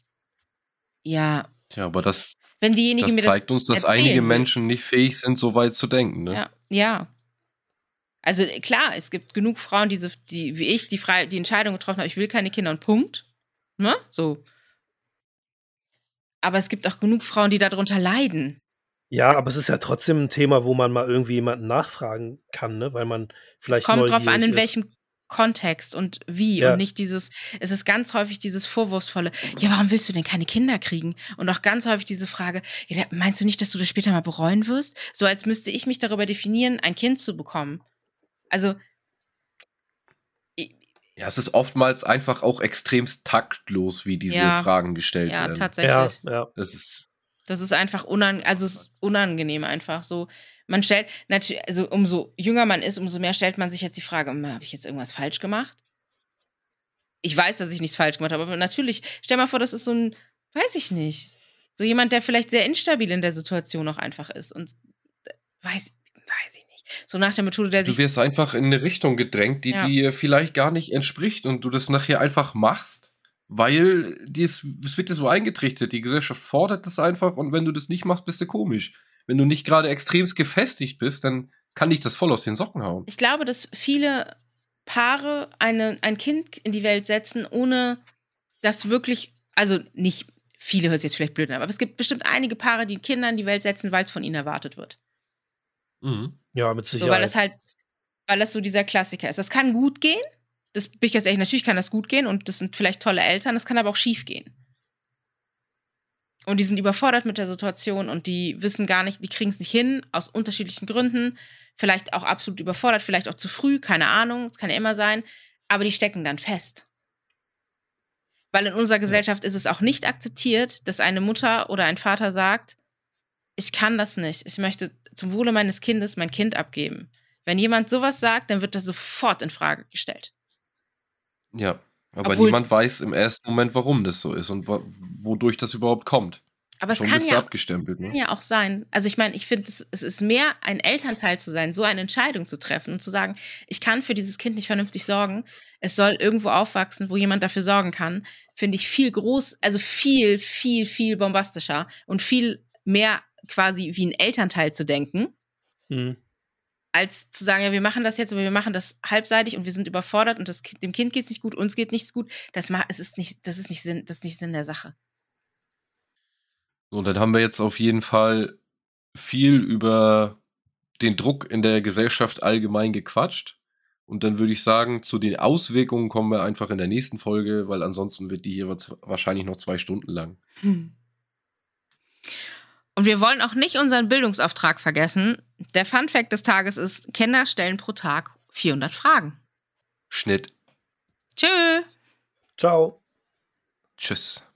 Ja. Ja, aber das, wenn diejenige das mir das zeigt uns, dass einige Menschen nicht fähig sind, so weit zu denken. Ne? Ja, ja. Also klar, es gibt genug Frauen, die, so, die wie ich die, frei, die Entscheidung getroffen haben, ich will keine Kinder und Punkt. Ne? So. Aber es gibt auch genug Frauen, die darunter leiden. Ja, aber es ist ja trotzdem ein Thema, wo man mal irgendwie jemanden nachfragen kann, ne? Weil man vielleicht. Es kommt drauf an, in welchem Kontext und wie ja. und nicht dieses, es ist ganz häufig dieses Vorwurfsvolle, ja, warum willst du denn keine Kinder kriegen? Und auch ganz häufig diese Frage, ja, meinst du nicht, dass du das später mal bereuen wirst? So als müsste ich mich darüber definieren, ein Kind zu bekommen. Also. Ja, es ist oftmals einfach auch extremst taktlos, wie diese ja, Fragen gestellt ja, werden. Ja, tatsächlich. Ja, ja. Das ist. Das ist einfach unangenehm, also es ist unangenehm einfach so man stellt, natürlich, also umso jünger man ist, umso mehr stellt man sich jetzt die Frage, hm, habe ich jetzt irgendwas falsch gemacht? Ich weiß, dass ich nichts falsch gemacht habe, aber natürlich, stell mal vor, das ist so ein, weiß ich nicht, so jemand, der vielleicht sehr instabil in der Situation auch einfach ist und äh, weiß, weiß ich nicht. So nach der Methode, der sich. Du wirst einfach in eine Richtung gedrängt, die ja. dir vielleicht gar nicht entspricht und du das nachher einfach machst, weil es wird dir so eingetrichtert. Die Gesellschaft fordert das einfach und wenn du das nicht machst, bist du komisch wenn du nicht gerade extremst gefestigt bist, dann kann dich das voll aus den Socken hauen. Ich glaube, dass viele Paare eine, ein Kind in die Welt setzen, ohne das wirklich, also nicht viele hört sich jetzt vielleicht blöd an, aber es gibt bestimmt einige Paare, die Kinder in die Welt setzen, weil es von ihnen erwartet wird. Mhm. Ja, mit Sicherheit. So, weil das halt, weil das so dieser Klassiker ist. Das kann gut gehen. Das bin ich ganz ehrlich, natürlich kann das gut gehen und das sind vielleicht tolle Eltern, das kann aber auch schief gehen. Und die sind überfordert mit der Situation und die wissen gar nicht, die kriegen es nicht hin, aus unterschiedlichen Gründen. Vielleicht auch absolut überfordert, vielleicht auch zu früh, keine Ahnung, es kann ja immer sein. Aber die stecken dann fest. Weil in unserer Gesellschaft ist es auch nicht akzeptiert, dass eine Mutter oder ein Vater sagt, ich kann das nicht, ich möchte zum Wohle meines Kindes mein Kind abgeben. Wenn jemand sowas sagt, dann wird das sofort in Frage gestellt. Ja, aber Obwohl- niemand weiß im ersten Moment, warum das so ist und wodurch das überhaupt kommt. Aber es Schon kann bist du ja, abgestempelt, kann ne? ja auch sein. Also ich meine, ich finde, es, es ist mehr ein Elternteil zu sein, so eine Entscheidung zu treffen und zu sagen, ich kann für dieses Kind nicht vernünftig sorgen. Es soll irgendwo aufwachsen, wo jemand dafür sorgen kann. Finde ich viel groß, also viel, viel, viel bombastischer und viel mehr quasi wie ein Elternteil zu denken, Mhm. Als zu sagen, ja, wir machen das jetzt, aber wir machen das halbseitig und wir sind überfordert und das, dem Kind geht es nicht gut, uns geht nichts gut. Das, es ist nicht, das ist nicht Sinn, das ist nicht Sinn der Sache. So, Und dann haben wir jetzt auf jeden Fall viel über den Druck in der Gesellschaft allgemein gequatscht. Und dann würde ich sagen, zu den Auswirkungen kommen wir einfach in der nächsten Folge, weil ansonsten wird die hier wa- wahrscheinlich noch zwei Stunden lang. Hm. Und wir wollen auch nicht unseren Bildungsauftrag vergessen. Der Fun Fact des Tages ist, Kinder stellen pro Tag 400 Fragen. Schnitt. Tschö. Ciao. Tschüss.